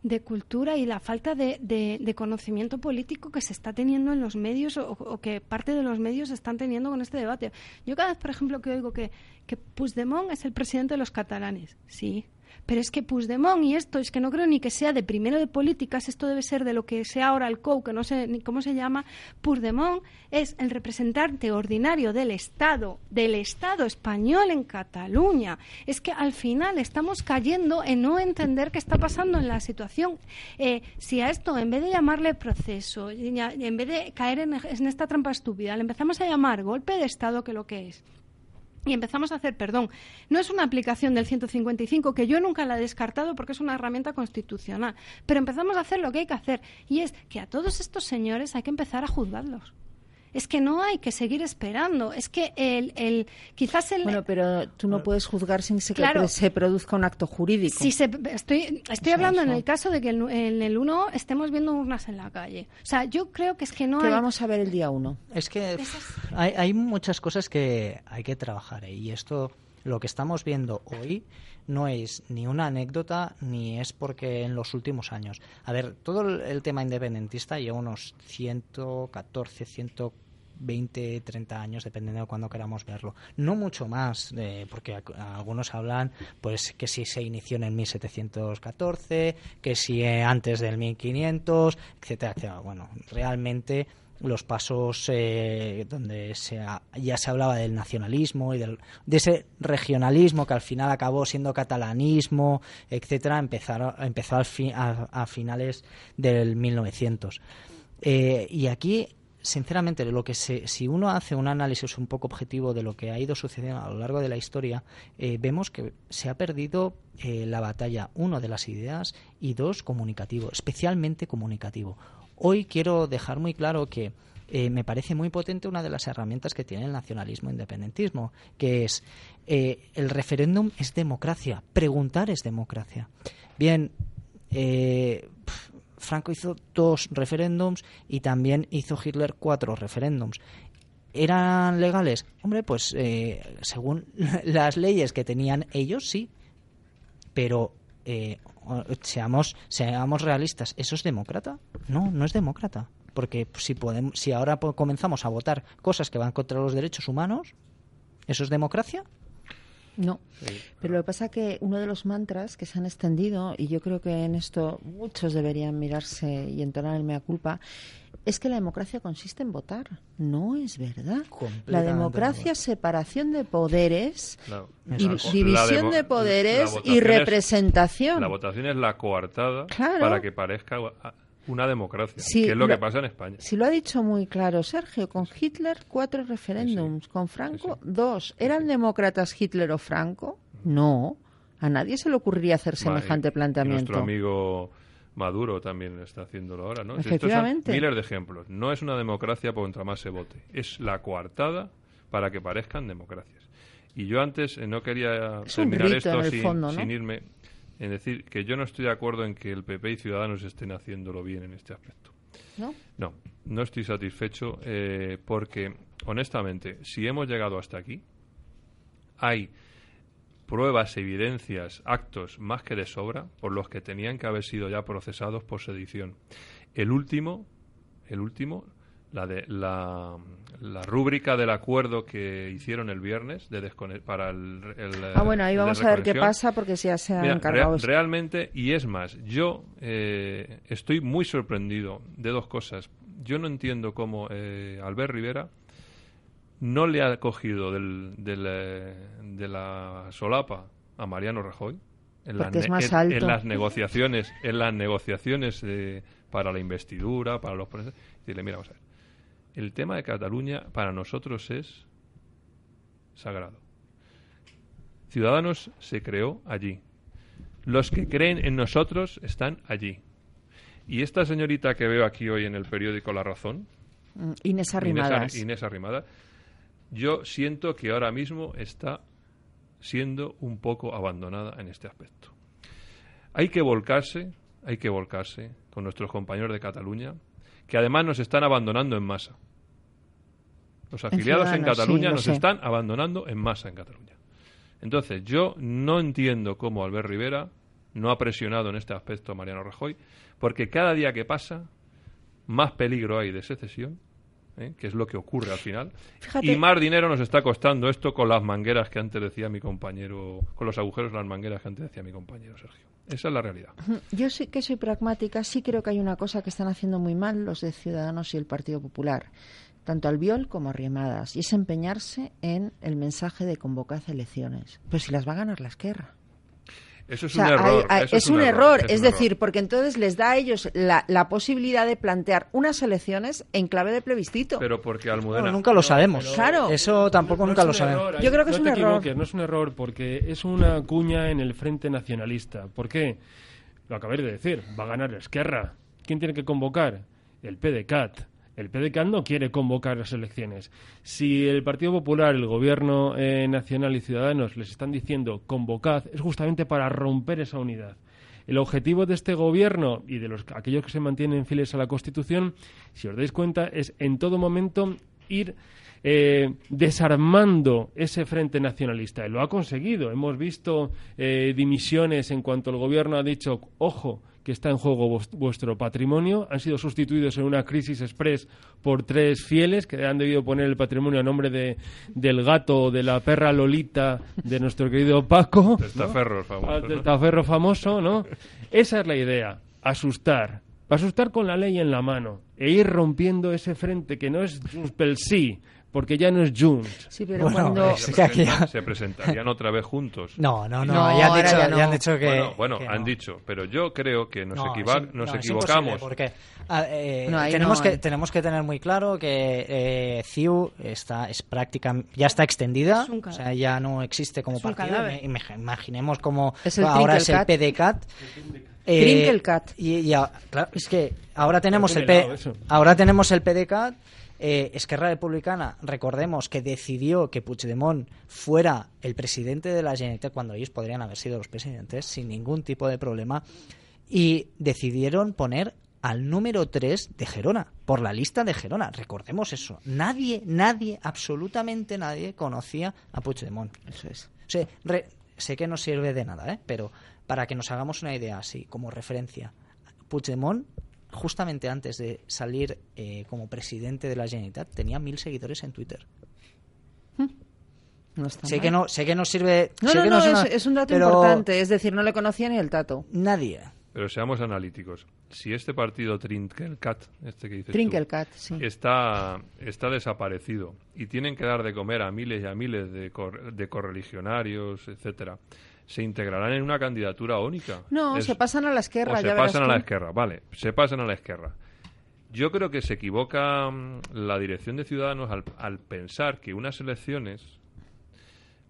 de cultura y la falta de, de, conocimiento político que se está teniendo en los medios o, o, que parte de los medios están teniendo con este debate. Yo cada vez, por ejemplo, que oigo que, que Puigdemont es el presidente de los catalanes, sí, pero es que Puigdemont y esto, es que no creo ni que sea de primero de políticas, esto debe ser de lo que sea ahora el COU, que no sé ni cómo se llama. Puigdemont es el representante ordinario del Estado, del Estado español en Cataluña. Es que al final estamos cayendo en no entender qué está pasando en la situación. Eh, si a esto, en vez de llamarle proceso, en vez de caer en, en esta trampa estúpida, le empezamos a llamar golpe de Estado, que lo que es y empezamos a hacer, perdón, no es una aplicación del 155 que yo nunca la he descartado porque es una herramienta constitucional, pero empezamos a hacer lo que hay que hacer y es que a todos estos señores hay que empezar a juzgarlos es que no hay que seguir esperando. Es que el, el quizás el... Bueno, pero tú no puedes juzgar sin que se produzca un acto jurídico. Sí, se, estoy, estoy hablando en el caso de que en, el 1 estemos viendo urnas en la calle. O sea, yo creo que es que no que vamos a ver el día 1. Es que hay, hay muchas cosas que hay que trabajar ¿eh? y esto lo que estamos viendo hoy no es ni una anécdota ni es porque en los últimos años. A ver, todo el, tema independentista lleva unos 114, 114 20, 30 años, dependiendo de cuándo queramos verlo. No mucho más, eh, porque algunos hablan pues que si se inició en el 1714, que si eh, antes del 1500, etcétera, etcétera. Bueno, realmente los pasos eh, donde se ya se hablaba del nacionalismo y del, de ese regionalismo que al final acabó siendo catalanismo, etcétera, empezaron, empezó al a, a, finales del 1900. y aquí sinceramente, lo que si uno hace un análisis un poco objetivo de lo que ha ido sucediendo a lo largo de la historia, eh, vemos que se ha perdido eh, la batalla, uno, de las ideas y dos, comunicativo, especialmente comunicativo. Hoy quiero dejar muy claro que eh, me parece muy potente una de las herramientas que tiene el nacionalismo independentismo, que es el referéndum es democracia, preguntar es democracia. Bien, Franco hizo dos referéndums y también hizo Hitler cuatro referéndums. ¿Eran legales? Hombre, pues eh, según [laughs] las leyes que tenían ellos, sí. Pero eh, seamos, seamos realistas, ¿eso es demócrata? No, no es demócrata. Porque si, podemos, si ahora comenzamos a votar cosas que van contra los derechos humanos, ¿eso es democracia? No, pero lo que pasa es que uno de los mantras que se han extendido, y yo creo que en esto muchos deberían mirarse y entonar el mea culpa, es que la democracia consiste en votar. No es verdad. La democracia es separación de poderes, y división de poderes y representación. la votación es la coartada para que parezca una democracia, que es lo, que pasa en España. Si lo ha dicho muy claro Sergio, con Hitler cuatro referéndums, con Franco dos. ¿Eran demócratas Hitler o Franco? No. A nadie se le ocurriría hacer semejante planteamiento. Nuestro amigo Maduro también está haciéndolo ahora, ¿no? Efectivamente. miles de ejemplos. No es una democracia por contra más se vote. Es la coartada para que parezcan democracias. Y yo antes eh, no quería terminar esto sin irme en decir que yo no estoy de acuerdo en que el PP y Ciudadanos estén haciéndolo bien en este aspecto. ¿No? No, no estoy satisfecho eh, porque, honestamente, si hemos llegado hasta aquí, hay pruebas, evidencias, actos más que de sobra por los que tenían que haber sido ya procesados por sedición. El último, el último la, de, la, la rúbrica del acuerdo que hicieron el viernes de para el, Ah, bueno, ahí vamos a ver qué pasa porque ya se han encargado. realmente, y es más, yo eh, estoy muy sorprendido de dos cosas. Yo no entiendo cómo eh, Albert Rivera no le ha cogido del, del, eh, de la solapa a Mariano Rajoy en, en, las negociaciones en las negociaciones para la investidura para los decirle mira vamos a ver el tema de Cataluña para nosotros es sagrado. Ciudadanos se creó allí. Los que creen en nosotros están allí. Y esta señorita que veo aquí hoy en el periódico La Razón, mm, Inés Arrimadas. Inés, Arrimada, yo siento que ahora mismo está siendo un poco abandonada en este aspecto. Hay que volcarse, hay que volcarse con nuestros compañeros de Cataluña, que además nos están abandonando en masa. Los afiliados en, Cataluña nos están abandonando en masa en Cataluña. Entonces, yo no entiendo cómo Albert Rivera no ha presionado en este aspecto a Mariano Rajoy, porque cada día que pasa, más peligro hay de secesión, ¿eh? que es lo que ocurre al final, y más dinero nos está costando esto con las mangueras que antes decía mi compañero, con los agujeros de las mangueras que antes decía mi compañero Sergio. Esa es la realidad. Yo sí que soy pragmática, sí creo que hay una cosa que están haciendo muy mal los de Ciudadanos y el Partido Popular, tanto Albiol como Arriemadas, y es empeñarse en el mensaje de convocar elecciones. Pero si las va a ganar la esquerra. Eso es un error. es, un, error, es, decir, porque entonces les da a ellos la, posibilidad de plantear unas elecciones en clave de plebiscito. Pero porque Almudena... nunca lo sabemos. claro. Eso tampoco nunca lo sabemos. Yo creo que es un error. No es un error porque es una cuña en el frente nacionalista. ¿Por qué? Lo acabé de decir. Va a ganar la Esquerra. ¿Quién tiene que convocar? El PDCAT el PDCAT no quiere convocar las elecciones. Si el Partido Popular, el Gobierno eh, Nacional y Ciudadanos les están diciendo convocad, es justamente para romper esa unidad. El objetivo de este gobierno y de los, aquellos que se mantienen fieles a la Constitución, si os dais cuenta, es en todo momento ir eh, desarmando ese frente nacionalista. Lo ha conseguido. Hemos visto eh, dimisiones en cuanto el gobierno ha dicho, ojo, que está en juego vuestro patrimonio. Han sido sustituidos en una crisis express por tres fieles que han debido poner el patrimonio a nombre de, del gato, de la perra Lolita, de nuestro querido Paco. Testaferro famoso. Ah, testaferro famoso, ¿no? Esa es la idea, asustar. Asustar con la ley en la mano e ir rompiendo ese frente que no es un pel sí, porque ya no es Junts. Sí, pero cuando... se, presentarían otra vez juntos. No, no, no, ya, han dicho, que... Bueno, han dicho, pero yo creo que nos, nos equivocamos. Porque ah, eh, tenemos, que, tenemos que tener muy claro que eh, CIU está, es práctica, ya está extendida, o sea, ya no existe como partido. Imaginemos como ahora es el PDCAT. Eh, y, ya, claro, es que ahora tenemos el P, ahora tenemos el PDCAT eh, Esquerra Republicana, recordemos que decidió que Puigdemont fuera el presidente de la Generalitat cuando ellos podrían haber sido los presidentes sin ningún tipo de problema y decidieron poner al número 3 de Gerona, por la lista de Gerona. Recordemos eso. Nadie, nadie, absolutamente nadie conocía a Puigdemont. Eso es. O sea, sé que no sirve de nada, ¿eh? pero para que nos hagamos una idea así, como referencia, Puigdemont, justamente antes de salir eh, como presidente de la Generalitat, tenía mil seguidores en Twitter. No está Sé mal. que no, sé que no sirve. No, sé no, que no, es, es, una- es un dato pero importante. Es decir, no le conocía ni el tato. Nadie. Pero seamos analíticos. Si este partido Trinkelcat, este que dices tú, Trinkelcat, sí. está, está desaparecido y tienen que dar de comer a miles y a miles de, cor- de correligionarios, etcétera, se integrarán en una candidatura única. No, Es- se pasan a la izquierda. o se ya pasan a la izquierda, vale, se pasan a la izquierda. Yo creo que se equivoca mm, la dirección de Ciudadanos al, al pensar que unas elecciones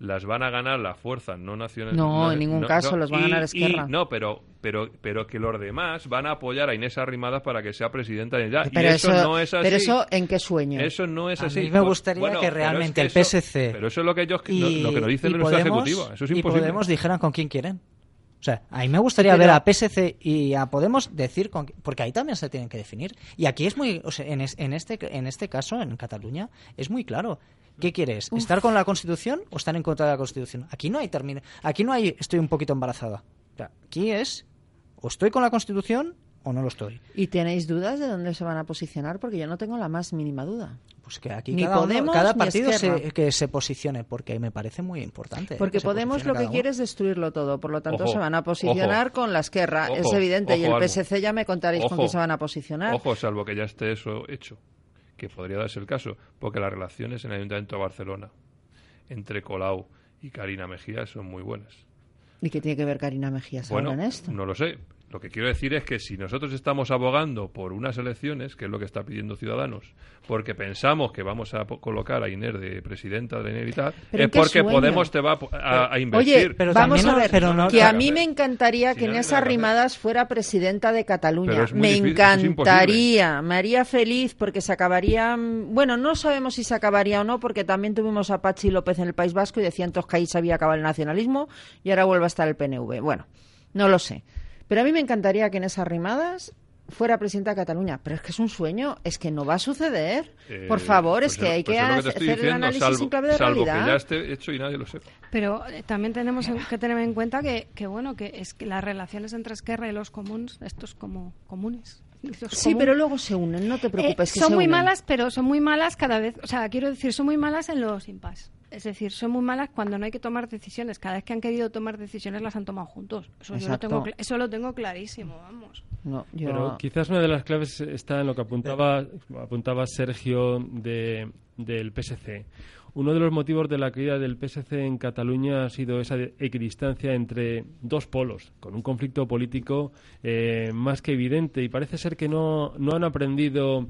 las van a ganar las fuerzas no nacionales. No, en ningún caso las va a ganar Esquerra. no, pero, pero, pero que los demás van a apoyar a Inés Arrimadas para que sea presidenta de ya. Pero y eso, no es así. Pero eso, ¿en qué sueño? Eso no es A así. mí me gustaría bueno, que realmente es el que PSC Pero eso es lo que ellos y, lo, lo que nos dice y Podemos- ejecutiva. Eso es y imposible. Podemos dijeran con quién quieren. O sea, a mí me gustaría Pero- ver a PSC y a Podemos decir con qui- porque ahí también se tienen que definir. Y aquí es muy, o sea, en, es- en este en este caso en Cataluña es muy claro. ¿Qué quieres? ¿Estar con la Constitución o estar en contra de la Constitución? Aquí no hay termina, aquí no hay estoy un poquito embarazada. Aquí es o estoy con la Constitución o no lo estoy. ¿Y tenéis dudas de dónde se van a posicionar? Porque yo no tengo la más mínima duda. Pues que aquí Ni cada, uno- Podemos cada ni partido se, Esquerra. que se posicione porque me parece muy importante. Porque Podemos lo que uno. quiere es destruirlo todo, por lo tanto Ojo, se van a posicionar ojo, con la izquierda, es ojo, evidente, y el Almo. PSC ya me contaréis con quién se van a posicionar. Ojo, salvo que ya esté eso hecho, que podría darse el caso, porque las relaciones en el Ayuntamiento de Barcelona entre Colau y Karina Mejía son muy buenas. ¿Y qué tiene que ver Karina Mejías Bueno, ahora en esto? no lo sé. Lo que quiero decir es que si nosotros estamos abogando por unas elecciones, que es lo que está pidiendo Ciudadanos, porque pensamos que vamos a colocar a Inés de presidenta de la Generalitat, ¿Pero es porque sueño? Podemos te va a a, Oye, invertir. pero vamos a no- ver, pero no- que a no, mí no, me encantaría si que no, no Inés hacer. Arrimadas fuera presidenta de Cataluña. Me difícil, encantaría, me haría feliz porque se acabaría, bueno, no sabemos si se acabaría o no porque también tuvimos a Pachi López en el País Vasco y decían todos que ahí se había acabado el nacionalismo y ahora vuelve a estar el PNV. Bueno, no lo sé. Pero a mí me encantaría que Inés Arrimadas fuera presidenta de Cataluña, pero es que es un sueño, es que no va a suceder. Eh, Por favor, pues es que hay pues que es lo te hacer el análisis salvo, en clave de salvo realidad. que ya esté hecho y nadie lo sepa. Pero eh, también tenemos en- que tener en cuenta que, que bueno que es que las relaciones entre Esquerra y los comunes, estos como comunes. Sí, pero luego se unen, no te preocupes. eh, que son se muy unen. malas, pero son muy malas cada vez. O sea, quiero decir, son muy malas en los impas. Es decir, son muy malas cuando no hay que tomar decisiones. Cada vez que han querido tomar decisiones las han tomado juntos. Eso, yo lo tengo, eso lo tengo clarísimo, vamos. No, yo- Pero quizás una de las claves está en lo que apuntaba, apuntaba Sergio de, del PSC. Uno de los motivos de la caída del PSC en Cataluña ha sido esa de- equidistancia entre dos polos, con un conflicto político eh, más que evidente. Y parece ser que no, no han aprendido.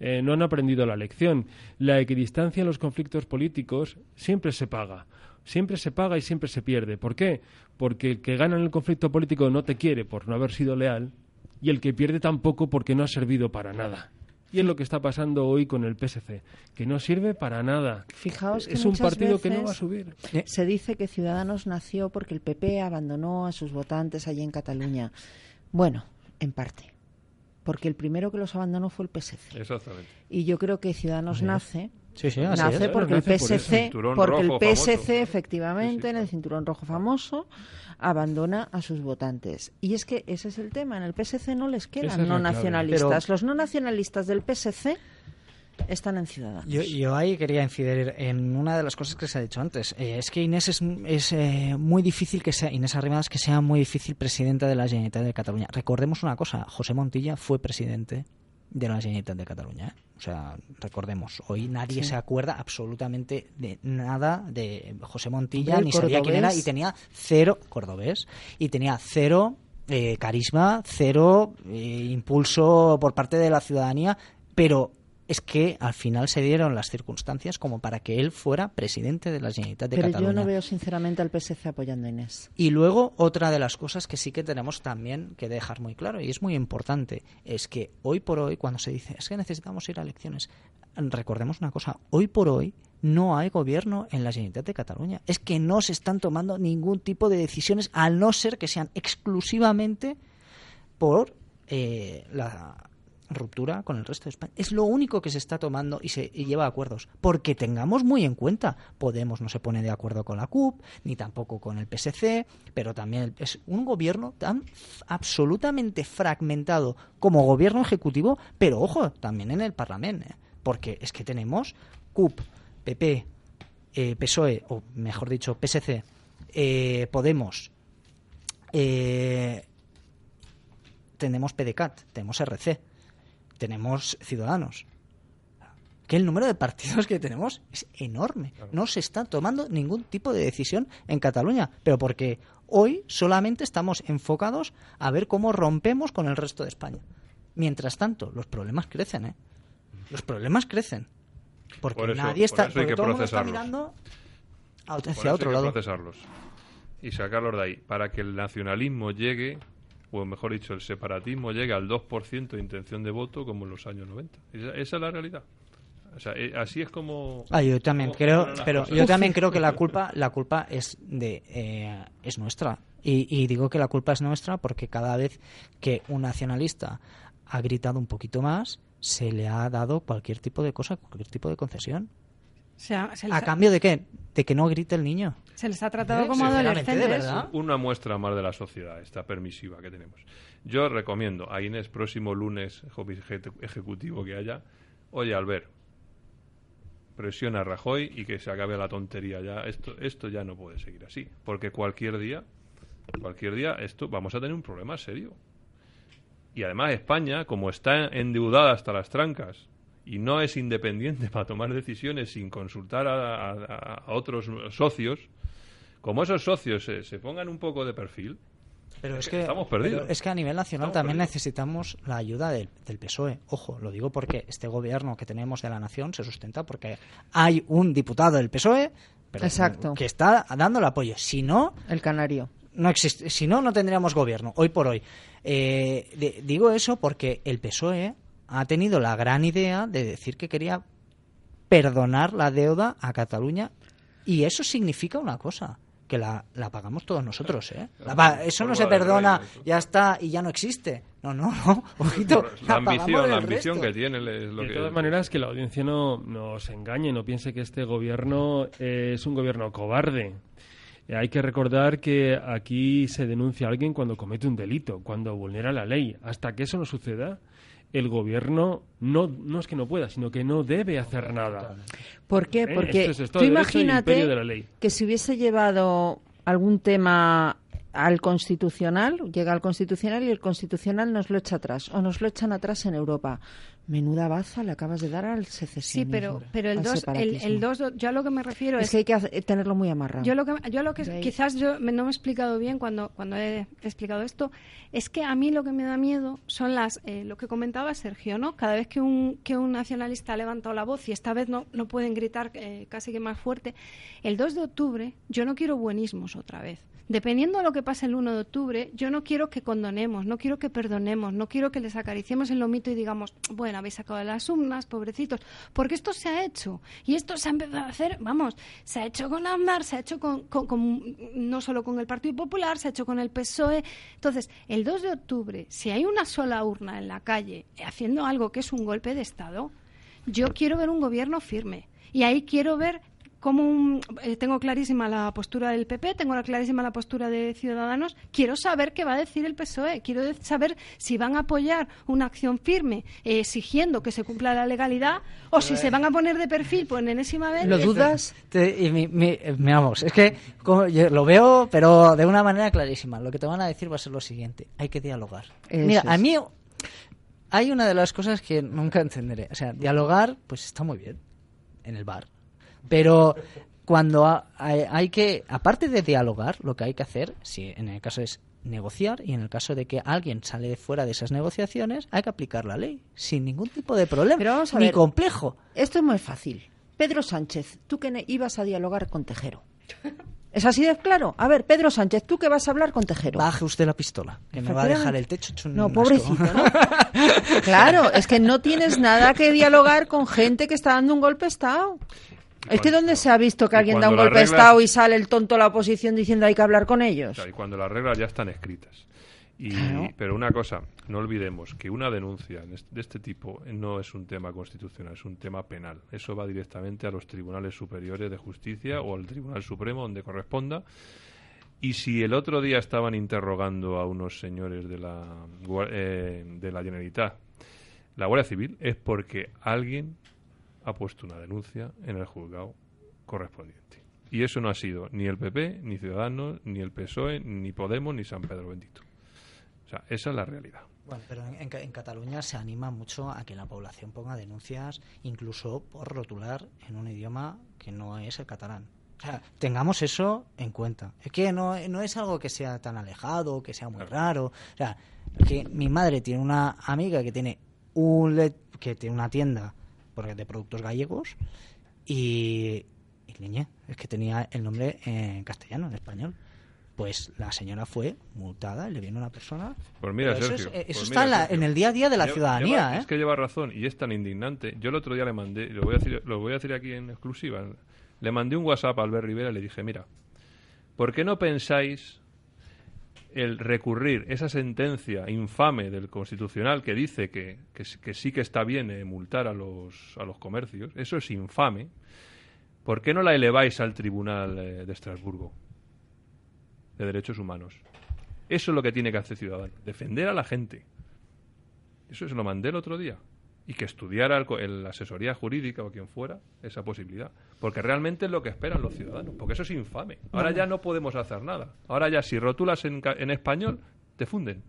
Eh, no han aprendido la lección. La equidistancia en los conflictos políticos siempre se paga. Siempre se paga y siempre se pierde. ¿Por qué? Porque el que gana en el conflicto político no te quiere por no haber sido leal y el que pierde tampoco porque no ha servido para nada. Y es lo que está pasando hoy con el PSC, que no sirve para nada. Fijaos que es un partido que no va a subir. Se dice que Ciudadanos nació porque el PP abandonó a sus votantes allí en Cataluña. Bueno, en parte. Porque el primero que los abandonó fue el PSC. Exactamente. Y yo creo que Ciudadanos nace Sí, sí, así nace es. porque Nace el PSC, porque el PSC famoso. efectivamente Sí, sí, en el cinturón rojo famoso abandona a sus votantes. Y es que ese es el tema, en el PSC no les quedan no nacionalistas. Pero- Los no nacionalistas del PSC están en Ciudadanos. Yo, yo ahí quería incidir en una de las cosas que se ha dicho antes. Eh, es que Inés es, es eh, muy difícil que sea, Inés Arrimadas, que sea muy difícil presidenta de la Generalitat de Cataluña. Recordemos una cosa, José Montilla fue presidente de la Generalitat de Cataluña. ¿eh? O sea, recordemos, hoy nadie se acuerda absolutamente de nada de José Montilla, ni sabía quién era, y tenía cero, cordobés, y tenía cero eh, carisma, cero eh, impulso por parte de la ciudadanía, pero es que al final se dieron las circunstancias como para que él fuera presidente de la Generalitat de Pero Cataluña. yo no veo sinceramente al PSC apoyando a Inés. Y luego otra de las cosas que sí que tenemos también que dejar muy claro y es muy importante es que hoy por hoy cuando se dice es que necesitamos ir a elecciones recordemos una cosa hoy por hoy no hay gobierno en la Generalitat de Cataluña es que no se están tomando ningún tipo de decisiones al no ser que sean exclusivamente por eh, la ruptura con el resto de España. Es lo único que se está tomando y se y lleva a acuerdos. Porque tengamos muy en cuenta, Podemos no se pone de acuerdo con la CUP, ni tampoco con el PSC, pero también es un gobierno tan absolutamente fragmentado como gobierno ejecutivo, pero ojo, también en el Parlamento. ¿eh? Porque es que tenemos CUP, PP, eh, PSOE, o mejor dicho, PSC, eh, Podemos, eh, tenemos PDCAT, tenemos RC, tenemos Ciudadanos. Que el número de partidos que tenemos es enorme. No se está tomando ningún tipo de decisión en Cataluña, pero porque hoy solamente estamos enfocados a ver cómo rompemos con el resto de España. Mientras tanto, los problemas crecen, ¿eh? Los problemas crecen. Porque Por eso- nadie está, por eso hay que mirando Por hacia eso otro hay que lado. procesarlos y sacarlos de ahí para que el nacionalismo llegue o mejor dicho el separatismo llegue al 2% de intención de voto como en los años 90 esa, esa es la realidad o sea, eh, así es como Ah, yo también creo, pero cosas. yo también creo que la [laughs] culpa, la culpa es de, eh, es nuestra. Y, y digo que la culpa es nuestra porque cada vez que un nacionalista ha gritado un poquito más, se le ha dado cualquier tipo de cosa, cualquier tipo de concesión. O sea, se les, ¿A ha, cambio de qué? De que no grite el niño. se les ha tratado ¿Eh? como Sinceramente, ¿de adolescentes. verdad? una muestra más de la sociedad esta permisiva que tenemos yo recomiendo a Inés próximo lunes eje- ejecutivo que haya oye Albert presiona a Rajoy y que se acabe la tontería ya esto esto ya no puede seguir así porque cualquier día cualquier día esto vamos a tener un problema serio y además España como está endeudada hasta las trancas y no es independiente [laughs] para tomar decisiones sin consultar a, a- a otros socios como esos socios se, se pongan un poco de perfil Pero Es es que estamos perdidos. pero es que a nivel nacional Estamos también perdidos. necesitamos la ayuda del, del PSOE. Ojo, lo digo porque este gobierno que tenemos de la nación se sustenta porque hay un diputado del PSOE pero- Exacto. que está dando el apoyo. Si no, El canario. no existe, si no, no tendríamos gobierno, hoy por hoy. Eh, de- digo eso porque el PSOE ha tenido la gran idea de decir que quería perdonar la deuda a Cataluña y eso significa una cosa que la, la pagamos todos nosotros, ¿eh? [laughs] La eso no se perdona, ya está y ya no existe. No, no, no, [laughs] ojito, la ambición la ambición resto. que tiene es lo de que todas maneras, que la audiencia no nos engañe, no piense que este gobierno es un gobierno cobarde. Eh, Hay que recordar que aquí se denuncia a alguien cuando comete un delito, cuando vulnera la ley. Hasta que eso no suceda, el gobierno no, no es que no pueda, sino que no debe hacer nada. ¿Por qué? Eh, Porque esto es tú imagínate imperio de la ley. que si hubiese llevado algún tema al constitucional, llega al constitucional y el constitucional nos lo echa atrás o nos lo echan atrás en Europa. Menuda baza le acabas de dar al secesionismo. Sí, pero, pero el al 2, el, el dos, yo a lo que me refiero es es, que hay que tenerlo muy amarrado. Yo lo que, yo lo que ahí. quizás yo me- no me he explicado bien cuando, cuando he explicado esto es que a mí lo que me da miedo son las eh, lo que comentaba Sergio, ¿no? Cada vez que un, que un nacionalista ha levantado la voz y esta vez no, no pueden gritar eh, casi que más fuerte, el 2 de octubre yo no quiero buenismos otra vez. Dependiendo de lo que pase el 1 de octubre, yo no quiero que condonemos, no quiero que perdonemos, no quiero que les acariciemos el lomito y digamos, bueno, habéis sacado de las urnas, pobrecitos, porque esto se ha hecho y esto se ha empezado a hacer, vamos, se ha hecho con Aznar, se ha hecho con, con- no solo con el Partido Popular, se ha hecho con el PSOE. Entonces, el 2 de octubre, si hay una sola urna en la calle haciendo algo que es un golpe de Estado, yo quiero ver un gobierno firme y ahí quiero ver como un, eh, tengo clarísima la postura del PP, tengo la clarísima la postura de Ciudadanos. Quiero saber qué va a decir el PSOE. Quiero saber si van a apoyar una acción firme eh, exigiendo que se cumpla la legalidad o si se van a poner de perfil por enésima vez. ¿Lo dudas? Te- y mi- mi- mi- vamos, es que como yo lo veo, pero de una manera clarísima. Lo que te van a decir va a ser lo siguiente: hay que dialogar. Eso Mira, a mí hay una de las cosas que nunca entenderé. O sea, dialogar, pues está muy bien en el bar, pero cuando ha- hay, que, aparte de dialogar, lo que hay que hacer, si en el caso es negociar y en el caso de que alguien sale de fuera de esas negociaciones, hay que aplicar la ley sin ningún tipo de problema Pero vamos a ni ver. complejo. Esto es muy fácil. Pedro Sánchez, tú que ibas a dialogar con Tejero. ¿Es así de claro? A ver, Pedro Sánchez, tú que vas a hablar con Tejero. Baje usted la pistola, que me va a dejar el techo hecho un No, pobrecito, ¿no? [laughs] claro, es que no tienes nada que dialogar con gente que está dando un golpe de Estado. Es que ¿dónde se ha visto que alguien da un golpe de Estado y sale el tonto de la oposición diciendo hay que hablar con ellos? Claro, y cuando las reglas ya están escritas Y, Pero una cosa, no olvidemos que una denuncia de este tipo no es un tema constitucional, es un tema penal. Eso va directamente a los tribunales superiores de justicia o al Tribunal Supremo, donde corresponda. Y si el otro día estaban interrogando a unos señores de la, eh, de la Generalitat, la Guardia Civil, es porque alguien ha puesto una denuncia en el juzgado correspondiente. Y eso no ha sido ni el PP, ni Ciudadanos, ni el PSOE, ni Podemos, ni San Pedro Bendito. O sea, esa es la realidad. Bueno, pero en, Cataluña se anima mucho a que la población ponga denuncias, incluso por rotular en un idioma que no es el catalán. O sea, tengamos eso en cuenta. Es que no, no es algo que sea tan alejado, que sea muy raro. O sea, que mi madre tiene una amiga que tiene un que tiene una tienda de productos gallegos y, y es que tenía el nombre en castellano, en español pues la señora fue multada, le viene una persona. Pues mira, eso, eso pues está en, el día a día de la ciudadanía. Es ¿eh? que lleva razón y es tan indignante. Yo el otro día le mandé, lo voy a decir, lo voy a decir aquí en exclusiva, le mandé un WhatsApp a Albert Rivera y le dije, mira, ¿por qué no pensáis el recurrir esa sentencia infame del Constitucional que dice que, que, sí que está bien multar a los, a los comercios? Eso es infame. ¿Por qué no la eleváis al Tribunal eh, de Estrasburgo? de derechos humanos. Eso es lo que tiene que hacer Ciudadano, defender a la gente. Eso se lo mandé el otro día. Y que estudiara el, la asesoría jurídica o quien fuera esa posibilidad. Porque realmente es lo que esperan los ciudadanos. Porque eso es infame. Ahora ya no podemos hacer nada. Ahora ya si rotulas en, en español, te funden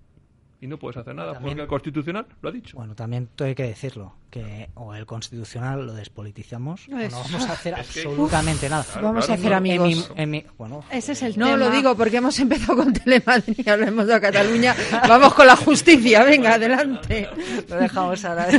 y no puedes hacer nada porque el constitucional lo ha dicho. Bueno, también hay que decirlo, que o el constitucional lo despolitizamos no, o no vamos a hacer [laughs] absolutamente nada. vamos a hacer amigos. bueno, Ese es el no lo digo porque hemos empezado con Telemadrid, lo hemos dado a Cataluña, vamos con la justicia, venga, adelante. [laughs] Lo dejamos ahora. [laughs]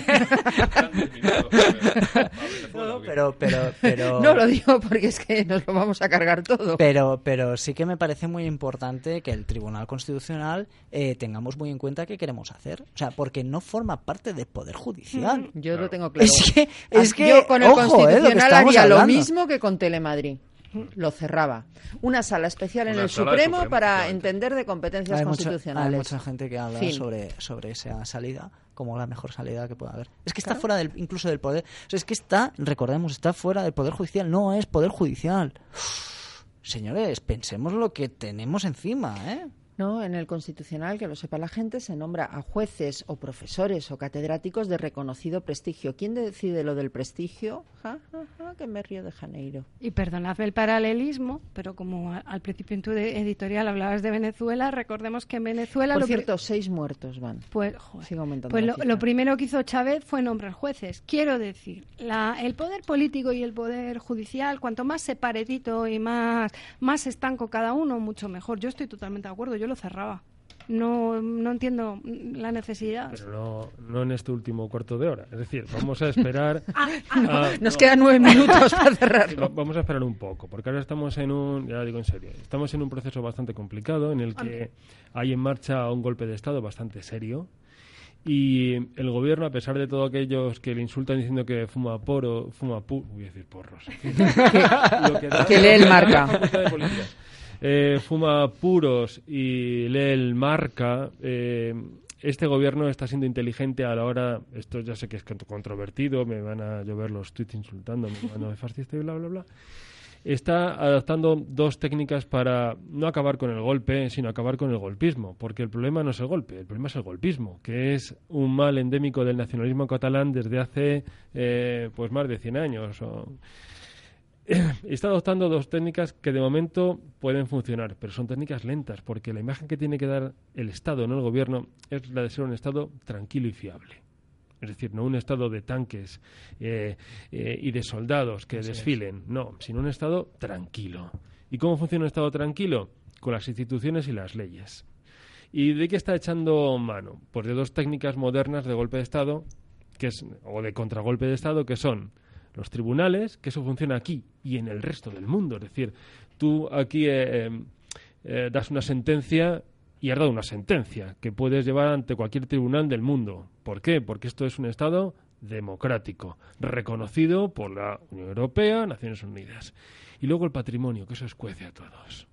no, pero, pero, pero... No lo digo porque es que nos lo vamos a cargar todo. Pero, pero sí que me parece muy importante que el Tribunal Constitucional eh, tengamos muy en cuenta qué queremos hacer. O sea, porque no forma parte del Poder Judicial. Yo lo tengo claro. Es que, es que yo con el ojo, eh, Constitucional haría lo mismo que con Telemadrid lo cerraba. Una sala especial en el Supremo, para entender de competencias constitucionales. hay mucha gente que habla sobre, sobre esa salida como la mejor salida que pueda haber. Es que está fuera del, incluso del poder. es que está, recordemos, está fuera del poder judicial. No es poder judicial. señores, pensemos lo que tenemos encima, ¿eh? No, en el Constitucional, que lo sepa la gente, se nombra a jueces o profesores o catedráticos de reconocido prestigio. ¿Quién decide lo del prestigio? Ja, que me río de Janeiro. Y perdonadme el paralelismo, pero como al principio en tu editorial hablabas de Venezuela, recordemos que en Venezuela... Por cierto, seis muertos van. Pues, Sigo aumentando pues lo, primero que hizo Chávez fue nombrar jueces. Quiero decir, la, el poder político y el poder judicial, cuanto más separadito y más, más estanco cada uno, mucho mejor. Yo estoy totalmente de acuerdo. Yo lo cerraba. No, no entiendo la necesidad. Pero no, no en este último cuarto de hora. Es decir, vamos a esperar. [laughs] Ah, ah, nos quedan nueve minutos para cerrarlo. Vamos a esperar un poco, porque ahora estamos en un. Ya digo en serio. Estamos en un proceso bastante complicado en el que hay en marcha un golpe de Estado bastante serio. Y el gobierno, a pesar de todo aquellos que le insultan diciendo que fuma poro, fuma pu, voy a decir porros, [laughs] que, lee el [laughs] marca. Eh, fuma puros y lee el marca, eh, este gobierno está siendo inteligente a la hora, esto ya sé que es controvertido, me van a llover los tweets insultando, me van a fascista y bla, bla, bla. Está adaptando dos técnicas para no acabar con el golpe, sino acabar con el golpismo, porque el problema no es el golpe, el problema es el golpismo, que es un mal endémico del nacionalismo catalán desde hace eh, pues más de 100 años. O, está adoptando dos técnicas que de momento pueden funcionar, pero son técnicas lentas, porque la imagen que tiene que dar el Estado, no el gobierno, es la de ser un Estado tranquilo y fiable. Es decir, no un Estado de tanques eh, eh, y de soldados que desfilen, no, sino un Estado tranquilo. ¿Y cómo funciona un Estado tranquilo? Con las instituciones y las leyes. ¿Y de qué está echando mano? Pues de dos técnicas modernas de golpe de Estado, que es, o de contragolpe de Estado, que son los tribunales, que eso funciona aquí y en el resto del mundo. Es decir, tú aquí eh, em, eh, das una sentencia y has dado una sentencia que puedes llevar ante cualquier tribunal del mundo. ¿Por qué? Porque esto es un Estado democrático, reconocido por la Unión Europea, Naciones Unidas. Y luego el patrimonio, que eso escuece a todos.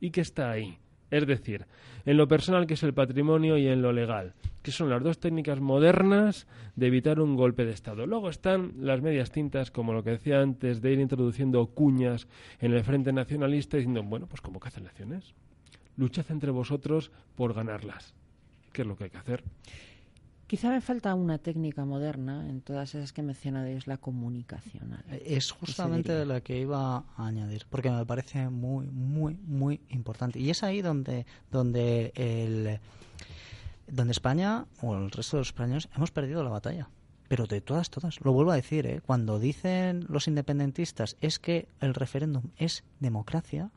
¿Y qué está ahí? Es decir, en lo personal, que es el patrimonio, y en lo legal, que son las dos técnicas modernas de evitar un golpe de Estado. Luego están las medias tintas, como lo que decía antes, de ir introduciendo cuñas en el Frente Nacionalista, diciendo, bueno, pues como que hacen elecciones. Luchad entre vosotros por ganarlas. ¿Qué es lo que hay que hacer? Quizá me falta una técnica moderna en todas esas que mencionáis, la comunicación. Es justamente de la que iba a añadir, porque me parece muy, muy, muy importante. Y es ahí donde, donde, el, donde España, o el resto de los españoles, hemos perdido la batalla. Pero de todas, todas. Lo vuelvo a decir, ¿eh? cuando dicen los independentistas es que el referéndum es democracia,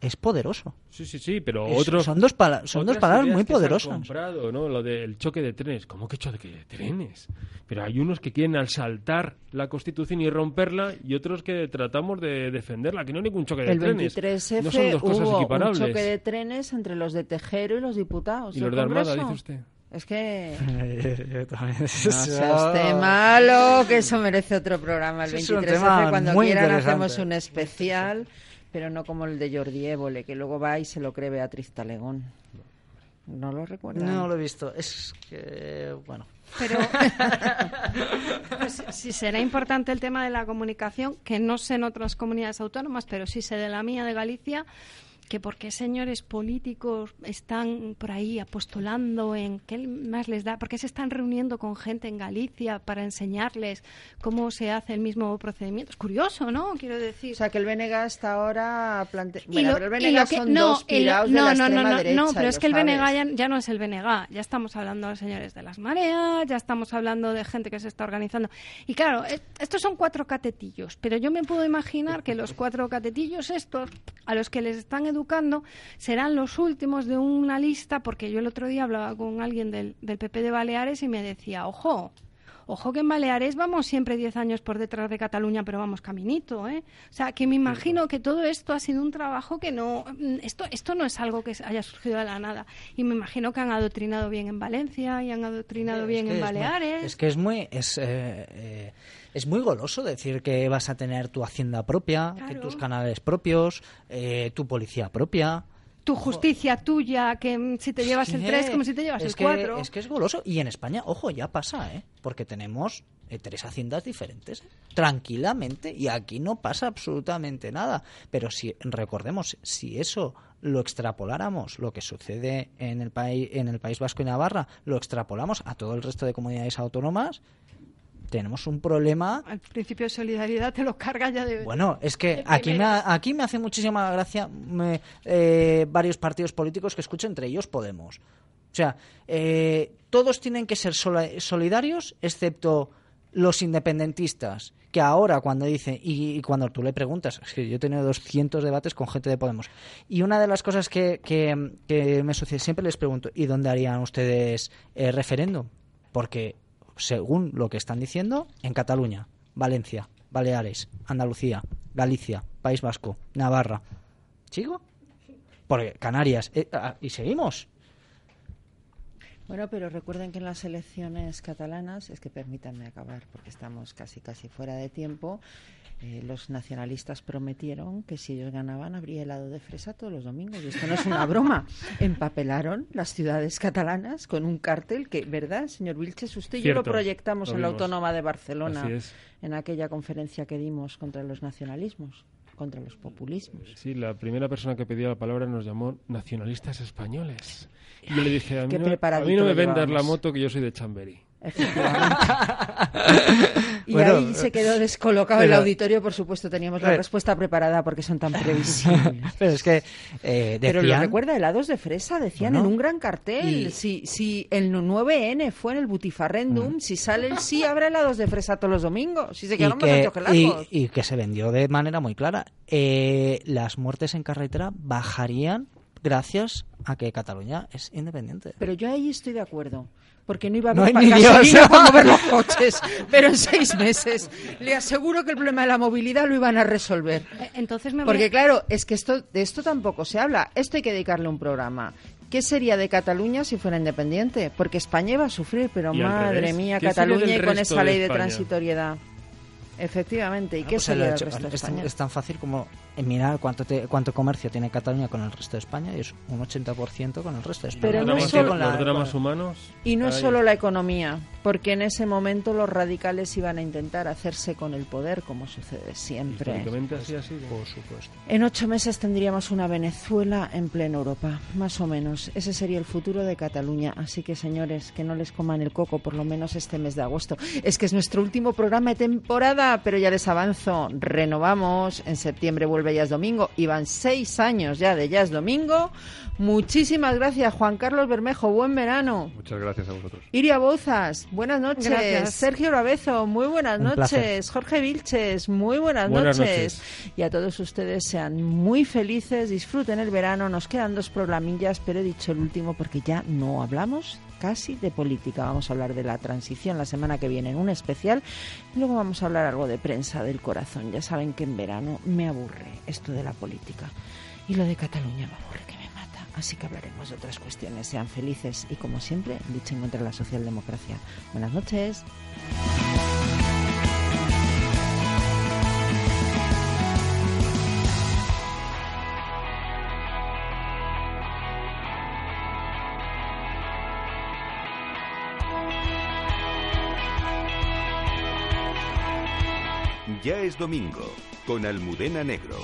es poderoso. Sí, sí, sí, pero otros... Son dos, son dos palabras muy poderosas. comprado, ¿no? Lo del choque de trenes. ¿Cómo que choque de trenes? Pero hay unos que quieren asaltar la Constitución y romperla y otros que tratamos de defenderla, que no hay ningún choque de trenes. El no son dos cosas hubo equiparables. un choque de trenes entre los de Tejero y los diputados. ¿Y los de Armada, dice usted? Es que [laughs] [laughs] no sea usted malo, que eso merece otro programa. El 23F, cuando quieran, hacemos un especial pero no como el de Jordi Évole, que luego va y se lo cree Beatriz Talegón. ¿No lo recuerdo? No lo he visto. Es que, bueno. Pero [laughs] pues, si será importante el tema de la comunicación, que no sé en otras comunidades autónomas, pero sí sé de la mía, de Galicia, que por qué señores políticos están por ahí apostolando en qué más les da, por qué se están reuniendo con gente en Galicia para enseñarles cómo se hace el mismo procedimiento. Es curioso, ¿no? Quiero decir. O sea, que el BNG está ahora planteando. Bueno, pero el BNG son dos pirados no, de la no, no, no, derecha, no, pero es que el. BNG ya, ya no es el BNG, ya estamos hablando de señores de las mareas, ya estamos hablando de gente que se está organizando. Y claro, eh, estos son cuatro catetillos, pero yo me puedo imaginar que los cuatro catetillos estos, a los que les están educando, serán los últimos de una lista, porque yo el otro día hablaba con alguien del, del PP de Baleares y me decía, ojo, Ojo que en Baleares vamos siempre 10 años por detrás de Cataluña, pero vamos caminito, ¿eh? O sea, que me imagino que todo esto ha sido un trabajo que no... Esto, esto no es algo que haya surgido de la nada. Y me imagino que han adoctrinado bien en Valencia y han adoctrinado bien en es Baleares. Muy, es que es muy... Es, eh, eh, es muy goloso decir que vas a tener tu hacienda propia, Claro. que tus canales propios, eh, tu policía propia. Tu justicia tuya, que mm, si te llevas el 3 como si te llevas el que, 4. Es que es goloso. Y en España, ojo, ya pasa, ¿eh? Porque tenemos eh, tres haciendas diferentes, ¿eh? tranquilamente, y aquí no pasa absolutamente nada. Pero si recordemos, si eso lo extrapoláramos, lo que sucede en el, país en el País Vasco y Navarra, lo extrapolamos a todo el resto de comunidades autónomas, tenemos un problema Al principio de solidaridad te lo carga ya de... bueno, es que aquí me, ha- aquí me hace muchísima gracia me- eh, varios partidos políticos que escucho, entre ellos Podemos. O sea, eh, todos tienen que ser sola- solidarios, excepto los independentistas, que ahora cuando dicen, y, y cuando tú le preguntas, es que yo he tenido 200 debates con gente de Podemos, y una de las cosas que, que- que me sucede, siempre les pregunto, ¿y dónde harían ustedes eh, referéndum? Porque, según lo que están diciendo, en Cataluña, Valencia, Baleares, Andalucía, Galicia, País Vasco, Navarra. ¿Sigo? Porque Canarias. eh, ah, y seguimos. Bueno, pero recuerden que en las elecciones catalanas, es que permítanme acabar porque estamos casi casi fuera de tiempo, eh, los nacionalistas prometieron que si ellos ganaban habría helado de fresa todos los domingos. Y esto no es una broma. [laughs] Empapelaron las ciudades catalanas con un cartel que, ¿verdad, señor Vilches? Usted y yo lo proyectamos lo en la. Autónoma de Barcelona en aquella conferencia que dimos contra los nacionalismos, contra los populismos. Sí, la primera persona que pedía la palabra nos llamó nacionalistas españoles. Y yo le dije, a mí, no, a mí no me vendas la moto que yo soy de Chamberí. [laughs] Y Bueno, ahí se quedó descolocado pero- el auditorio, por supuesto, teníamos la Pero- respuesta preparada porque son tan [laughs] previsibles. Pero es que eh, Pero lo recuerda, helados de fresa, decían en un gran cartel. y- Si, si el 9N fue en el Butifarrendum, Mm. si sale el sí, habrá helados de fresa todos los domingos. Si se y quedaron que, bastante y, y que se vendió de manera muy clara. Eh, las muertes en carretera bajarían gracias a que Cataluña es independiente. Pero yo ahí estoy de acuerdo. Porque no iba a No haber gasolina Dios. para mover los coches. Pero en seis meses. Le aseguro que el problema de la movilidad lo iban a resolver. Eh, Entonces me Porque a- claro, es que esto de esto tampoco se habla. Esto hay que dedicarle un programa. ¿Qué sería de Cataluña si fuera independiente? Porque España iba a sufrir, pero madre revés. mía, ¿Qué sería Cataluña del y con esa ley de transitoriedad. Efectivamente. ¿Y Ah, qué pues sería el el hecho- resto de España? es tan fácil como mirar cuánto, te- cuánto comercio tiene Cataluña con el resto de España y es un 80% con el resto de España. Pero no es solo con la- los dramas humanos. Y no es solo la economía, porque en ese momento los radicales iban a intentar hacerse con el poder, como sucede siempre. Históricamente así ha sido. Por supuesto. En ocho meses tendríamos una Venezuela en plena Europa, más o menos. Ese sería el futuro de Cataluña. Así que, señores, que no les coman el coco, por lo menos este mes de agosto. Es que es nuestro último programa de temporada, pero ya les avanzo. Renovamos. En septiembre vuelve Ya es Domingo. Y van seis años ya de es Domingo. Muchísimas gracias, Juan Carlos Bermejo. Buen verano. Muchas gracias a vosotros. Iria Bouzas, buenas noches. Gracias. Sergio Brabezo, muy buenas Un noches. placer. Jorge Vilches, muy buenas, Buenas noches. noches. Y a todos ustedes sean muy felices, disfruten el verano. Nos quedan dos programillas, pero he dicho el último porque ya no hablamos casi de política. Vamos a hablar de la transición la semana que viene en un especial. Luego vamos a hablar algo de prensa del corazón. Ya saben que en verano me aburre esto de la política. Y lo de Cataluña me aburre que me mata. Así que hablaremos de otras cuestiones. Sean felices y, como siempre, luchen contra la socialdemocracia. Buenas noches. Ya es domingo con Almudena Negro.